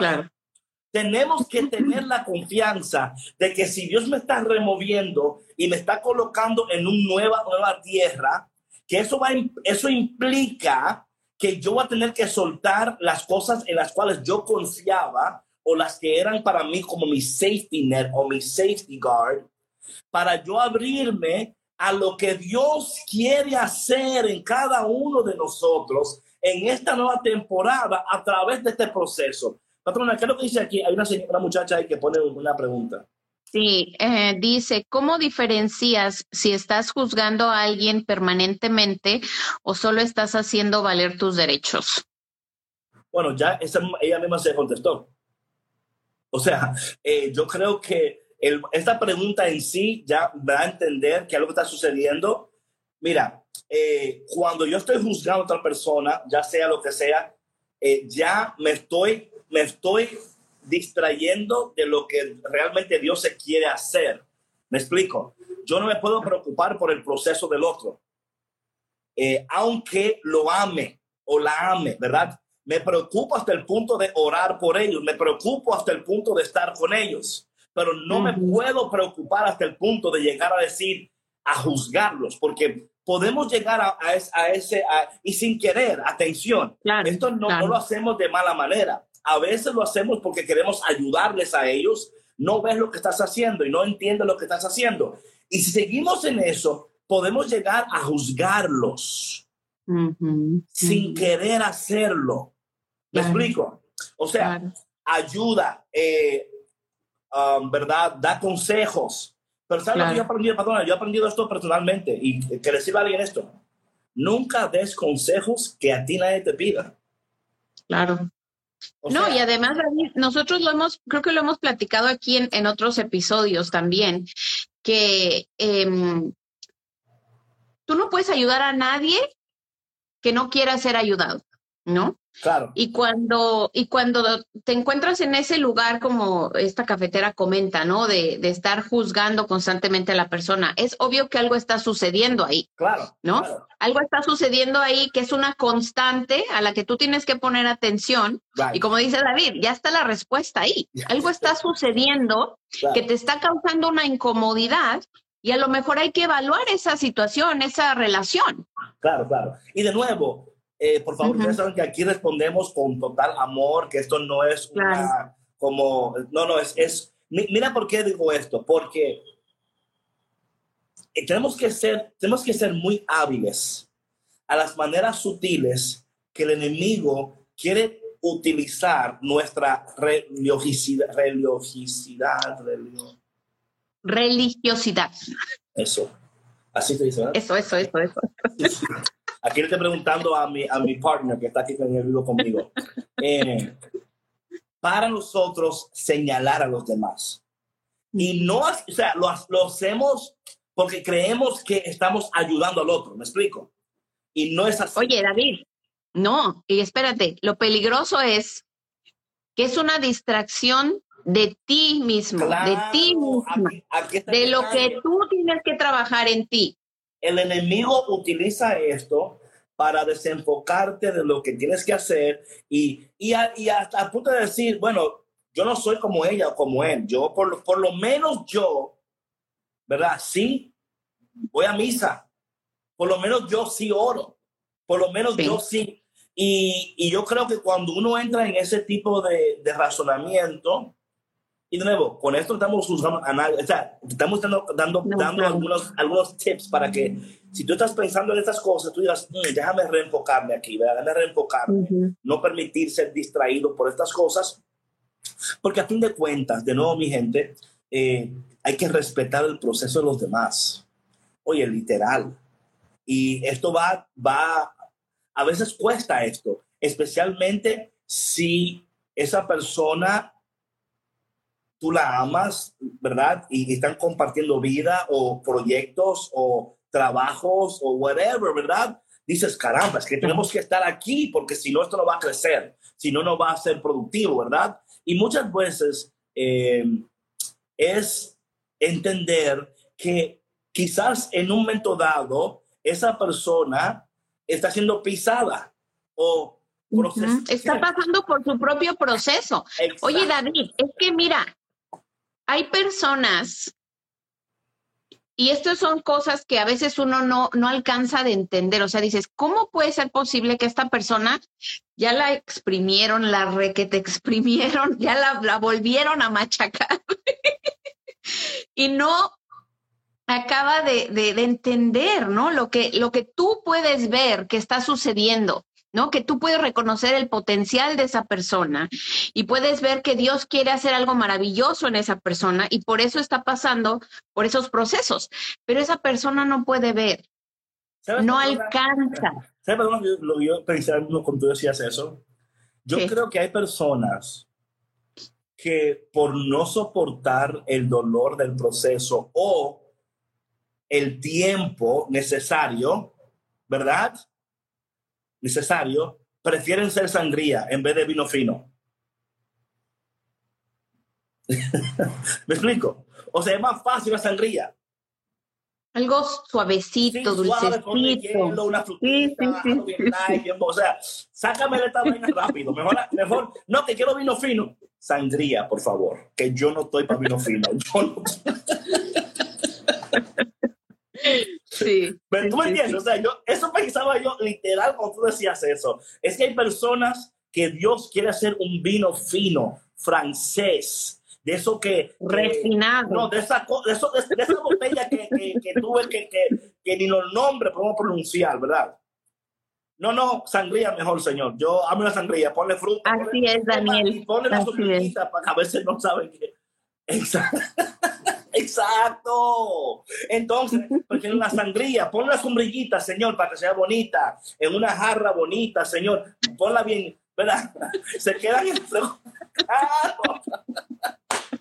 tenemos que tener la confianza de que si Dios me está removiendo y me está colocando en una nueva, nueva tierra, que eso, va, eso implica que yo voy a tener que soltar las cosas en las cuales yo confiaba o las que eran para mí como mi safety net o mi safety guard, para yo abrirme a lo que Dios quiere hacer en cada uno de nosotros en esta nueva temporada a través de este proceso. Patrona, ¿qué es lo que dice aquí? Hay una, una muchacha ahí que pone una pregunta. Sí, eh, dice, ¿cómo diferencias si estás juzgando a alguien permanentemente o solo estás haciendo valer tus derechos? Bueno, ya ella misma se contestó. O sea, eh, yo creo que esta pregunta en sí ya va a entender que algo está sucediendo. Mira, eh, cuando yo estoy juzgando a otra persona, ya sea lo que sea, ya me estoy me estoy distrayendo de lo que realmente Dios se quiere hacer. Me explico. Yo no me puedo preocupar por el proceso del otro. Eh, aunque lo ame o la ame, ¿verdad? Me preocupo hasta el punto de orar por ellos, me preocupo hasta el punto de estar con ellos, pero no me puedo preocupar hasta el punto de llegar a decir, a juzgarlos, porque podemos llegar a, ese, y sin querer, atención, esto no, no lo hacemos de mala manera a veces lo hacemos porque queremos ayudarles a ellos. No ves lo que estás haciendo y no entiendes lo que estás haciendo. Y si seguimos en eso, podemos llegar a juzgarlos sin querer hacerlo. ¿Me explico? O sea, ayuda, eh, um, ¿verdad? Da consejos. Pero ¿sabes lo que yo he aprendido, Yo he aprendido esto personalmente y que le sirva a alguien esto. Nunca des consejos que a ti nadie te pida. Claro no, y además, nosotros lo hemos, creo que lo hemos platicado aquí en, otros episodios también, que em, tú no puedes ayudar a nadie que no quiera ser ayudado, ¿no? Claro. Y cuando, y cuando te encuentras en ese lugar, como esta cafetera comenta, ¿no? De, de estar juzgando constantemente a la persona, es obvio que algo está sucediendo ahí, Claro. ¿no? claro. Algo está sucediendo ahí que es una constante a la que tú tienes que poner atención. Right. Y como dice David, ya está la respuesta ahí. Algo está sucediendo Claro. que te está causando una incomodidad y a lo mejor hay que evaluar esa situación, esa relación. Claro, claro. Y de nuevo, eh, por favor, ustedes saben que aquí respondemos con total amor, que esto no es una, como, no, no, es, es, mi- mira por qué digo esto, porque tenemos que ser, tenemos que ser muy hábiles a las maneras sutiles que el enemigo quiere utilizar nuestra religiosidad, religiosidad, religio- Religiosidad. eso. Así se dice, ¿verdad? Eso, eso, eso, eso. Aquí le estoy preguntando a mi, a mi partner que está aquí en el vivo conmigo. Eh, para nosotros señalar a los demás. Y no, o sea, lo, lo hacemos porque creemos que estamos ayudando al otro, ¿me explico? Y no es así. Oye, David, no, y espérate, lo peligroso es que es una distracción de ti mismo, de ti mismo, aquí- aquí está de lo que tú tienes que trabajar en ti. El enemigo utiliza esto para desenfocarte de lo que tienes que hacer y, y, a- y hasta a punto de decir, bueno, yo no soy como ella o como él, yo por, lo- por lo menos yo, ¿verdad? Sí, voy a misa, por lo menos yo sí oro, por lo menos Sí. yo sí. Y, y yo creo que cuando uno entra en ese tipo de, de razonamiento, y de nuevo, con esto estamos juzgando a nadie, o sea, estamos dando, dando, No, dando algunos, algunos tips para que si tú estás pensando en estas cosas, tú digas, "Mm, déjame reenfocarme aquí, ¿verdad? déjame reenfocarme, no permitir ser distraído por estas cosas, porque a fin de cuentas, de nuevo, mi gente, eh, hay que respetar el proceso de los demás. Oye, literal. Y esto va, va, a veces cuesta esto, especialmente si esa persona tú la amas, ¿verdad? Y, y están compartiendo vida o proyectos o trabajos o whatever, ¿verdad? Dices, caramba, es que tenemos que estar aquí porque si no, esto no va a crecer, si no, no va a ser productivo, ¿verdad? Y muchas veces eh, es entender que quizás en un momento dado esa persona está siendo pisada o Está pasando por su propio proceso. Oye. David, es que mira, hay personas, y estas son cosas que a veces uno no, no alcanza de entender. O sea, dices, ¿cómo puede ser posible que esta persona ya la exprimieron, la re que te exprimieron, ya la, la volvieron a machacar? y no acaba de, de- de entender, ¿no? Lo que, lo que tú puedes ver que está sucediendo. ¿No? Que tú puedes reconocer el potencial de esa persona y puedes ver que Dios quiere hacer algo maravilloso en esa persona y por eso está pasando por esos procesos, pero esa persona no puede ver, ¿Sabes no alcanza. ¿Sabes por qué lo que yo pensé cuando tú decías eso? Yo creo que hay personas que por no soportar el dolor del proceso o el tiempo necesario, ¿verdad? Necesario, prefieren ser sangría en vez de vino fino. ¿Me explico? O sea, es más fácil la sangría. Algo suavecito, Sí, suave, dulcecito. hielo, una frutita, Sí, sí, bien- o sea, sácame de esta vaina rápido. Mejor, mejor, no, que quiero vino fino. Sangría, por favor, que yo no estoy para vino fino. Yo no- Sí. Pero tú me sí, entiendes, o sea, yo, eso pensaba yo literal cuando tú decías eso. Es que hay personas que Dios quiere hacer un vino fino, francés, de eso que... Refinado. no, de esa, de, eso- de- de esa botella que, que, que tuve que, que, que ni los nombres podemos pronunciar, ¿verdad? No, no, sangría mejor, señor. Yo amo la sangría. Ponle fruta. Así ponle- es, Daniel. Y ponle la para que a veces no saben qué. Exacto. Exacto. Entonces, prefieren la sangría. Ponle la sombrillita, señor, para que sea bonita. En una jarra bonita, señor. Ponla bien, ¿verdad? Se quedan en el Claro.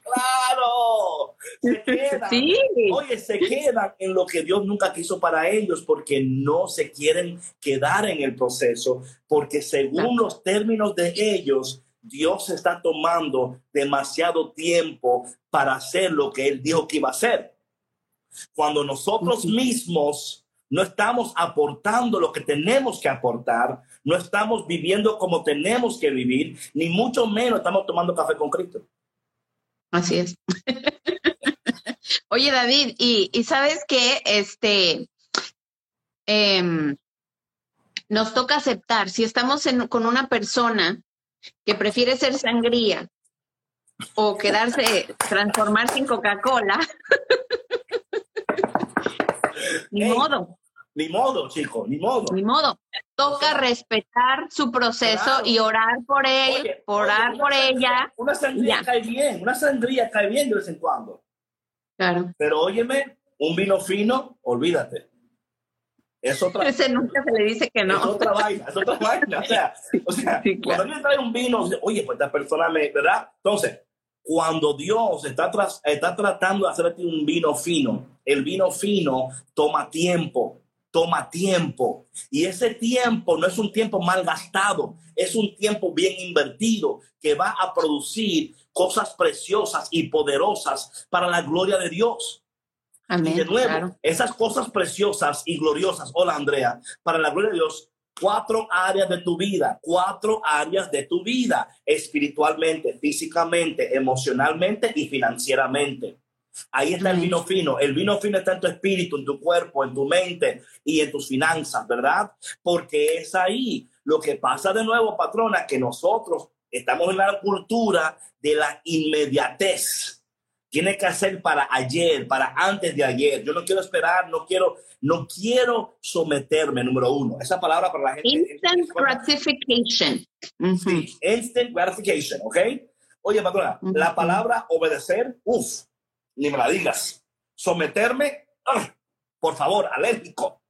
claro. Se quedan. Sí. Oye, se quedan en lo que Dios nunca quiso para ellos porque no se quieren quedar en el proceso, porque según los términos de ellos, Dios está tomando demasiado tiempo para hacer lo que Él dijo que iba a hacer. Cuando nosotros mismos no estamos aportando lo que tenemos que aportar, no estamos viviendo como tenemos que vivir, ni mucho menos estamos tomando café con Cristo. Así es. Oye, David, y, y sabes que este em, nos toca aceptar si estamos en- con una persona que prefiere ser sangría o quedarse, transformarse en Coca-Cola. Ni Ey. modo, Ni modo, chicos, ni modo. ni modo. Toca respetar su proceso Claro. y orar por él, Oye, orar oye, por sangría- ella. Una sangría cae bien, una sangría cae bien de vez en cuando. Claro. Pero óyeme, un vino fino, olvídate. Es otra, Ese nunca se le dice que es no. otra vaina, es otra vaina. O sea, o sea Sí, claro. cuando alguien trae un vino, oye, pues esta persona me, ¿verdad? Entonces, cuando Dios está, tras- está tratando de hacerte un vino fino, el vino fino toma tiempo, toma tiempo. Y ese tiempo no es un tiempo mal gastado, es un tiempo bien invertido que va a producir cosas preciosas y poderosas para la gloria de Dios. Y Amén. de nuevo, claro. esas cosas preciosas y gloriosas, hola Andrea, para la gloria de Dios, cuatro áreas de tu vida, cuatro áreas de tu vida, espiritualmente, físicamente, emocionalmente y financieramente. Ahí está el vino fino. El vino fino está en tu espíritu, en tu cuerpo, en tu mente y en tus finanzas, ¿verdad? Porque es ahí lo que pasa de nuevo, patrona, que nosotros estamos en la cultura de la inmediatez tiene que hacer para ayer, para antes de ayer. Yo no quiero esperar, no quiero, no quiero someterme, número uno. Esa palabra para la gente. Instant gratification. Sí, instant gratification, ¿ok? Oye, patrona, la palabra obedecer, uff, ni me la digas. Someterme, ¡ah! por favor, alérgico.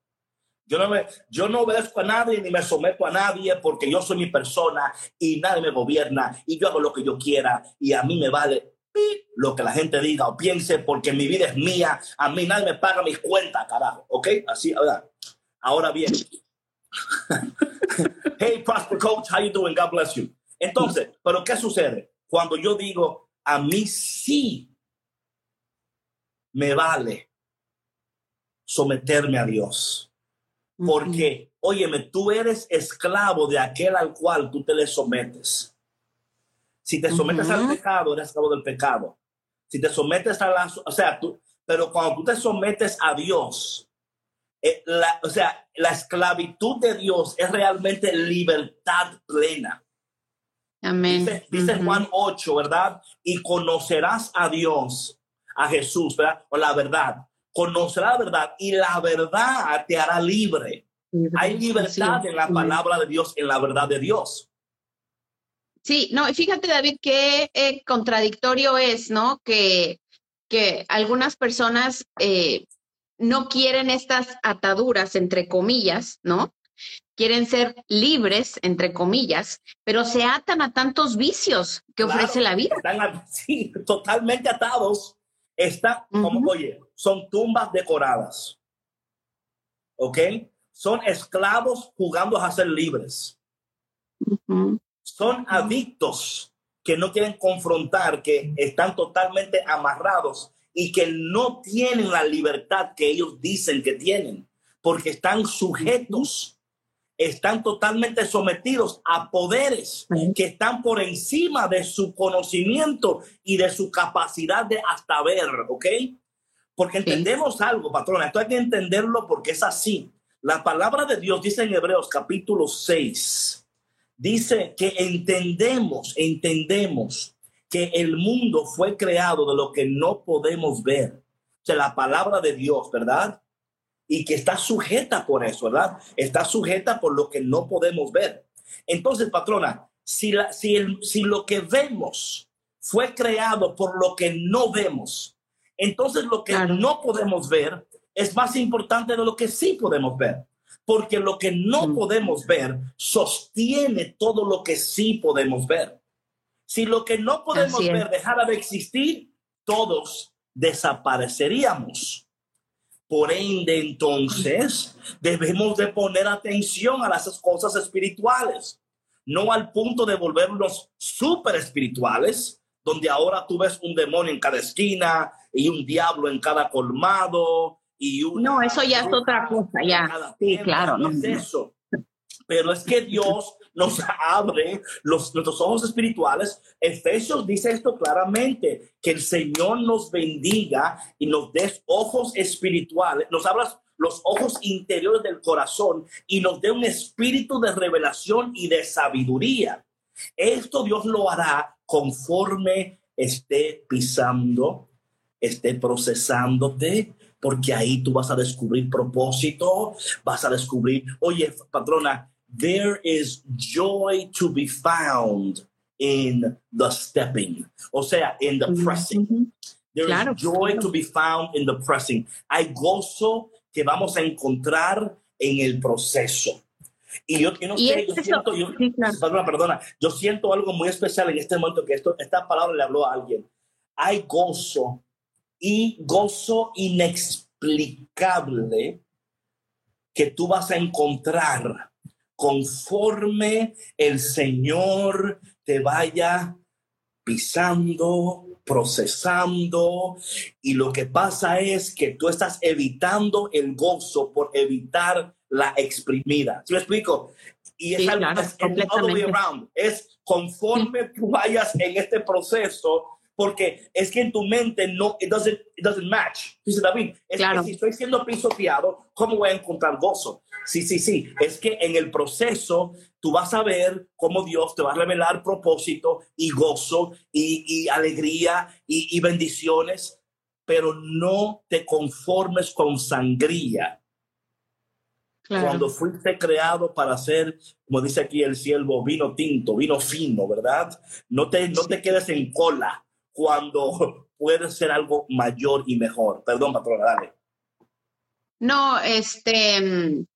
Yo no, me, yo no obedezco a nadie ni me someto a nadie porque yo soy mi persona y nadie me gobierna y yo hago lo que yo quiera y a mí me vale lo que la gente diga o piense porque mi vida es mía. A mí nadie me paga mis cuentas, carajo. ¿Ok? Así, ahora, ahora bien. hey, Prosper Coach, how you doing? God bless you. Entonces, ¿pero qué sucede? Cuando yo digo, a mí sí me vale someterme a Dios. Porque, óyeme, tú eres esclavo de aquel al cual tú te le sometes. Si te sometes al pecado, eres esclavo del pecado. Si te sometes a la, o sea, tú, pero cuando tú te sometes a Dios, eh, la, o sea, la esclavitud de Dios es realmente libertad plena. Amén. Dice. Juan 8, ¿verdad? Y conocerás a Dios, a Jesús, ¿verdad? O la verdad. Conocerás la verdad y la verdad te hará libre. Hay libertad Sí. en la palabra de Dios, en la verdad de Dios. Sí, no, y fíjate, David, qué eh, contradictorio es, ¿no? Que, que algunas personas eh, no quieren estas ataduras, entre comillas, ¿no? Quieren ser libres, entre comillas, pero se atan a tantos vicios que Claro, ofrece la vida. Están sí, totalmente atados. Están como, oye, son tumbas decoradas. ¿Ok? Son esclavos jugando a ser libres. Son adictos que no quieren confrontar, que están totalmente amarrados y que no tienen la libertad que ellos dicen que tienen, porque están sujetos, están totalmente sometidos a poderes que están por encima de su conocimiento y de su capacidad de hasta ver, ¿ok? Porque entendemos algo, patrona, esto hay que entenderlo porque es así. La palabra de Dios dice en Hebreos capítulo 6, dice que entendemos, entendemos que el mundo fue creado de lo que no podemos ver. O sea, la palabra de Dios, ¿verdad? Y que está sujeta por eso, ¿verdad? Está sujeta por lo que no podemos ver. Entonces, patrona, si, la, si, el, si lo que vemos fue creado por lo que no vemos, entonces lo que Claro. no podemos ver es más importante de lo que sí podemos ver porque lo que no Mm. podemos ver sostiene todo lo que sí podemos ver. Si lo que no podemos ver dejara de existir, todos desapareceríamos. Por ende, entonces, debemos de poner atención a las cosas espirituales, no al punto de volvernos súper espirituales, donde ahora tú ves un demonio en cada esquina y un diablo en cada colmado y. No, eso ya es otra cosa, ya. Sí, claro, no es eso. Pero es que Dios nos abre los, nuestros ojos espirituales. Efesios dice esto claramente, que el Señor nos bendiga y nos dé ojos espirituales, nos abra los ojos interiores del corazón y nos dé un espíritu de revelación y de sabiduría. Esto Dios lo hará conforme esté pisando, esté procesándote, porque ahí tú vas a descubrir propósito, vas a descubrir, oye, patrona, there is joy to be found in the stepping. O sea, in the pressing. There is joy to be found in the pressing. Hay gozo que vamos a encontrar en el proceso. Y yo, no sé, yo siento, yo, perdona, perdona, yo siento algo muy especial en este momento que esto, esta palabra le habló a alguien. Hay gozo y gozo inexplicable que tú vas a encontrar conforme el Señor te vaya pisando, procesando, y lo que pasa es que tú estás evitando el gozo por evitar la exprimida. ¿Sí me explico? Y es algo es, conforme tú vayas en este proceso, porque es que en tu mente no, it doesn't, it doesn't match. Dice David, es que si estoy siendo pisoteado, ¿cómo voy a encontrar gozo? Sí, sí, sí. Es que en el proceso tú vas a ver cómo Dios te va a revelar propósito y gozo y, alegría y, bendiciones, pero no te conformes con sangría. Cuando fuiste creado para ser, como dice aquí el siervo, vino tinto, vino fino, ¿verdad? No te, no te quedes en cola cuando puede ser algo mayor y mejor. Perdón, patrona, dale. No, este,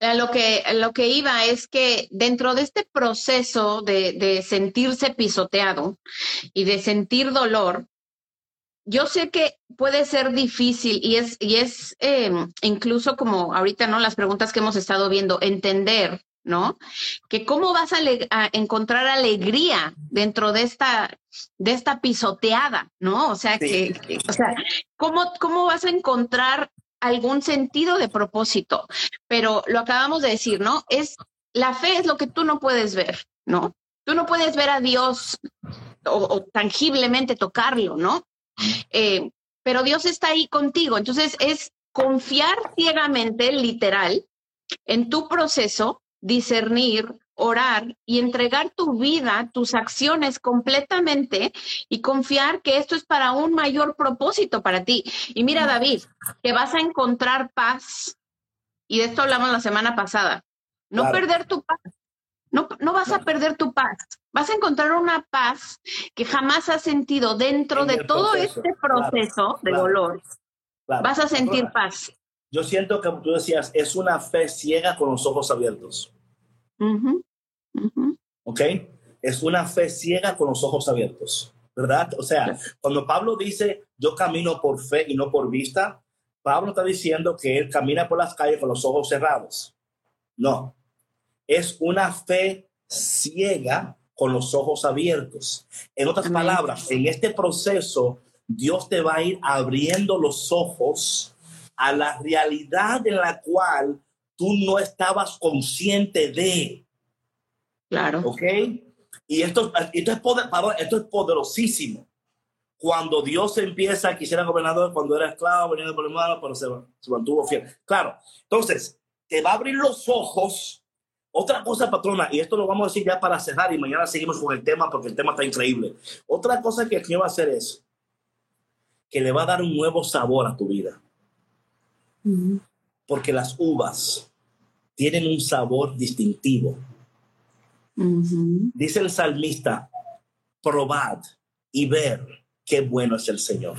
lo que, lo que iba es que dentro de este proceso de, sentirse pisoteado y de sentir dolor, yo sé que puede ser difícil y es, y es em, incluso como ahorita, ¿no? Las preguntas que hemos estado viendo, entender, ¿no? Que cómo vas a, encontrar alegría dentro de esta, de esta pisoteada, ¿no? O sea, que, o sea, ¿cómo, ¿cómo vas a encontrar algún sentido de propósito, pero lo acabamos de decir, ¿no? Es la fe es lo que tú no puedes ver, ¿no? Tú no puedes ver a Dios o, tangiblemente tocarlo, ¿no? Eh, pero Dios está ahí contigo. Entonces es confiar ciegamente, literal, en tu proceso, discernir, orar y entregar tu vida, tus acciones completamente y confiar que esto es para un mayor propósito para ti. Y mira, David, que vas a encontrar paz, y de esto hablamos la semana pasada, no perder tu paz. No, no vas a perder tu paz. Vas a encontrar una paz que jamás has sentido dentro de todo este proceso de dolor. Vas a sentir paz. Yo siento que tú decías, es una fe ciega con los ojos abiertos. ¿Ok? Es una fe ciega con los ojos abiertos, ¿verdad? O sea, cuando Pablo dice, yo camino por fe y no por vista, Pablo está diciendo que él camina por las calles con los ojos cerrados. No, es una fe ciega con los ojos abiertos. En otras palabras, en este proceso, Dios te va a ir abriendo los ojos a la realidad en la cual tú no estabas consciente de. Claro. ¿Ok? Y esto, esto, es, poder, esto es poderosísimo. Cuando Dios empieza, quisiera gobernador cuando era esclavo, venía por hermano, pero se, se mantuvo fiel. Claro. Entonces, te va a abrir los ojos. Otra cosa, patrona, y esto lo vamos a decir ya para cerrar y mañana seguimos con el tema porque el tema está increíble. Otra cosa que el Señor va a hacer es que le va a dar un nuevo sabor a tu vida. Porque las uvas tienen un sabor distintivo. Dice el salmista, probad y ver qué bueno es el Señor.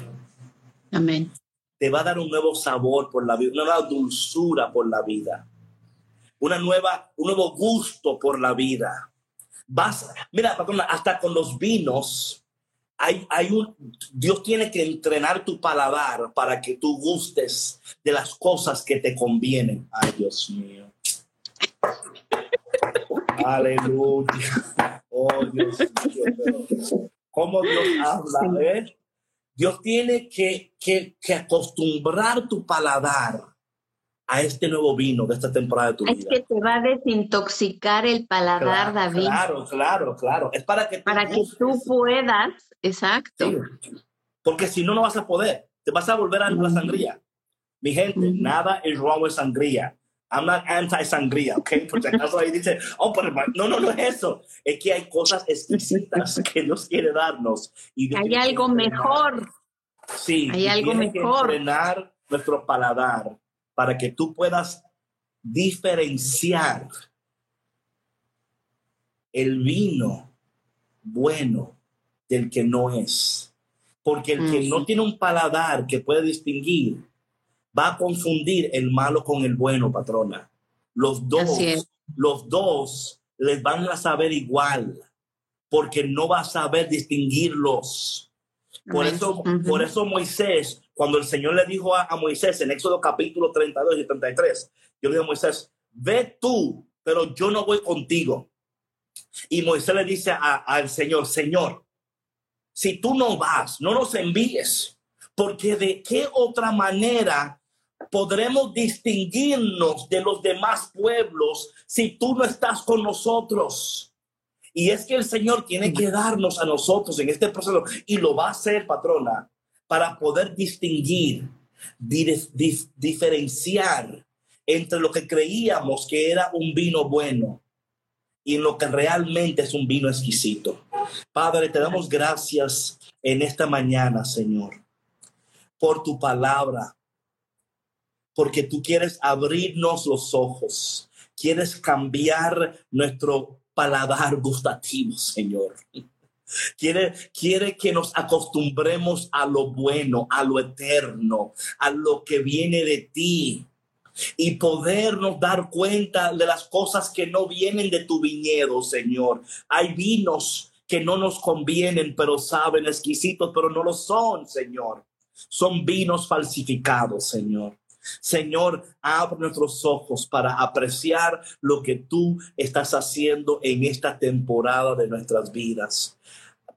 Amén. Te va a dar un nuevo sabor por la vida, una nueva dulzura por la vida, una nueva, un nuevo gusto por la vida. Vas, mira, hasta con los vinos, hay, hay un, Dios tiene que entrenar tu paladar para que tú gustes de las cosas que te convienen. Ay, Dios mío. Aleluya. Oh, Dios mío. ¿Cómo Dios habla? Eh? Dios tiene que, que, que acostumbrar tu paladar a este nuevo vino de esta temporada de tu vida. Es que te va a desintoxicar el paladar, claro, David. Claro, claro, claro. Es para que tú, para que tú puedas, exacto. Sí. Porque si no, no vas a poder. Te vas a volver a la sangría. Mi gente, Ujú. nada es wrong with sangría. I'm not anti-sangría, ¿ok? Por si acaso ahí dice, oh, pero no, no, no es eso. Es que hay cosas exquisitas que Dios quiere darnos. Y Hay algo entrenar. mejor. Sí, Hay algo tiene que mejor. entrenar nuestro paladar para que tú puedas diferenciar el vino bueno del que no es. Porque el que Ujú. no tiene un paladar que puede distinguir va a confundir el malo con el bueno, patrona. Los dos, los dos les van a saber igual, porque no va a saber distinguirlos. Por Amén. eso, Ujú. por eso Moisés, cuando el Señor le dijo a, a Moisés en Éxodo capítulo 32 y 33, yo le digo a Moisés, ve tú, pero yo no voy contigo. Y Moisés le dice al Señor, Señor, si tú no vas, no nos envíes, porque de qué otra manera podremos distinguirnos de los demás pueblos si tú no estás con nosotros. Y es que el Señor tiene que darnos a nosotros en este proceso y lo va a hacer, patrona, para poder distinguir, di- di- diferenciar entre lo que creíamos que era un vino bueno y en lo que realmente es un vino exquisito. Padre, te damos gracias en esta mañana, Señor, por tu palabra, porque tú quieres abrirnos los ojos, quieres cambiar nuestro paladar gustativo, Señor. Quiere, quiere que nos acostumbremos a lo bueno, a lo eterno, a lo que viene de ti y podernos dar cuenta de las cosas que no vienen de tu viñedo, Señor. Hay vinos que no nos convienen, pero saben exquisitos, pero no lo son, Señor. Son vinos falsificados, Señor. Señor, abre nuestros ojos para apreciar lo que tú estás haciendo en esta temporada de nuestras vidas.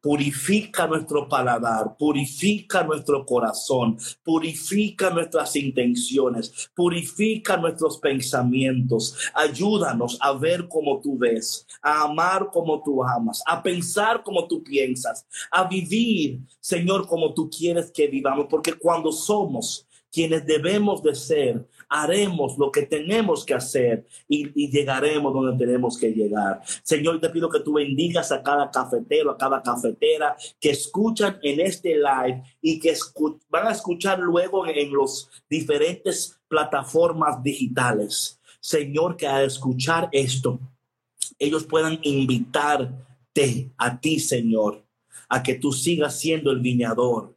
Purifica nuestro paladar, purifica nuestro corazón, purifica nuestras intenciones, purifica nuestros pensamientos. Ayúdanos a ver como tú ves, a amar como tú amas, a pensar como tú piensas, a vivir, Señor, como tú quieres que vivamos, porque cuando somos quienes debemos de ser, haremos lo que tenemos que hacer y, y llegaremos donde tenemos que llegar. Señor, te pido que tú bendigas a cada cafetero, a cada cafetera que escuchan en este live y que van a escuchar luego en, en los diferentes plataformas digitales. Señor, que al escuchar esto, ellos puedan invitarte a ti, Señor, a que tú sigas siendo el viñador,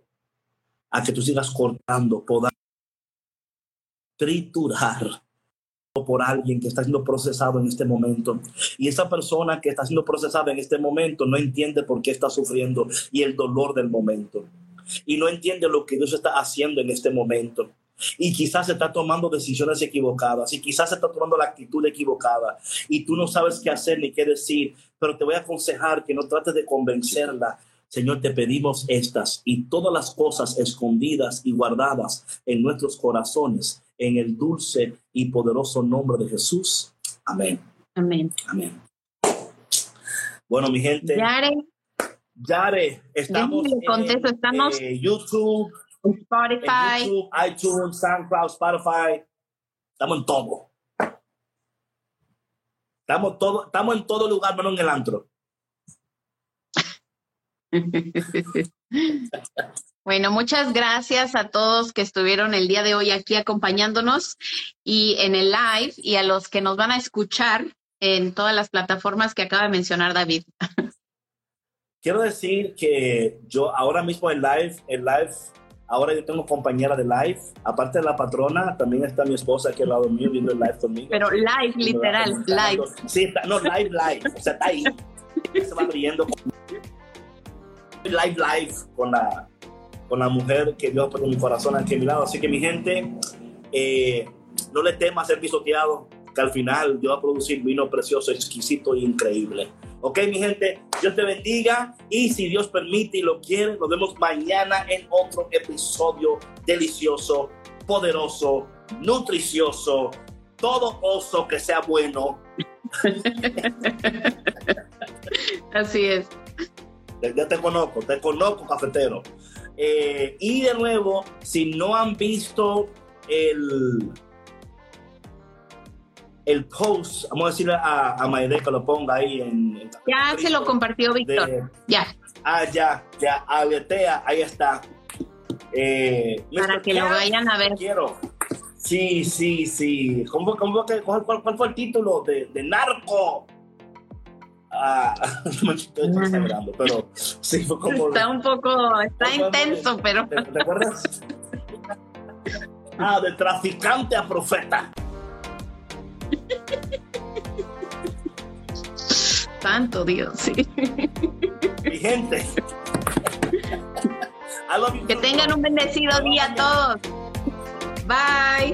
a que tú sigas cortando, podando triturar por alguien que está siendo procesado en este momento. Y esa persona que está siendo procesada en este momento no entiende por qué está sufriendo y el dolor del momento. Y no entiende lo que Dios está haciendo en este momento. Y quizás está tomando decisiones equivocadas y quizás está tomando la actitud equivocada y tú no sabes qué hacer ni qué decir, pero te voy a aconsejar que no trates de convencerla. Señor, te pedimos estas y todas las cosas escondidas y guardadas en nuestros corazones, en el dulce y poderoso nombre de Jesús. Amén. Amén. Amén. Bueno, mi gente, Yare, Yare, estamos contesto, en estamos- eh, YouTube, en Spotify. YouTube, iTunes, SoundCloud, Spotify. Estamos en todo. Estamos, todo, estamos en todo lugar, menos en el antro. Bueno, muchas gracias a todos que estuvieron el día de hoy aquí acompañándonos y en el live y a los que nos van a escuchar en todas las plataformas que acaba de mencionar David. Quiero decir que yo ahora mismo en live, en live, ahora yo tengo compañera de live. Aparte de la patrona, también está mi esposa aquí al lado mío viendo el live conmigo. Pero live, literal, live. Sí, está- no, live, live. O sea, está ahí. Se va riendo. live live con la, con la mujer que Dios puso en mi corazón aquí a mi lado. Así que mi gente, eh, no le temas ser pisoteado, que al final Dios va a producir vino precioso, exquisito e increíble. Ok, mi gente, Dios te bendiga y si Dios permite y lo quiere, nos vemos mañana en otro episodio delicioso, poderoso, nutricioso, todo oso que sea bueno. Así es. Ya te conozco, te conozco, cafetero. Eh, y de nuevo, si no han visto el, el post, vamos a decirle a, a Maide que lo ponga ahí en... en ya se lo compartió Víctor. de- ya, ah, ya, ya, aletea, ahí está. Eh, para que lo vayan a ver. Quiero. Sí, sí, sí. ¿Cómo, cómo que- cuál, cuál- cuál fue el título de, de Narco? Pero sí fue como... Está un poco, está ¿Cómo- intenso, pero ¿Te, te acuerdas? Ah, de traficante a profeta. santo Dios, sí. Mi gente. Que tengan un bendecido día a todos. Bye.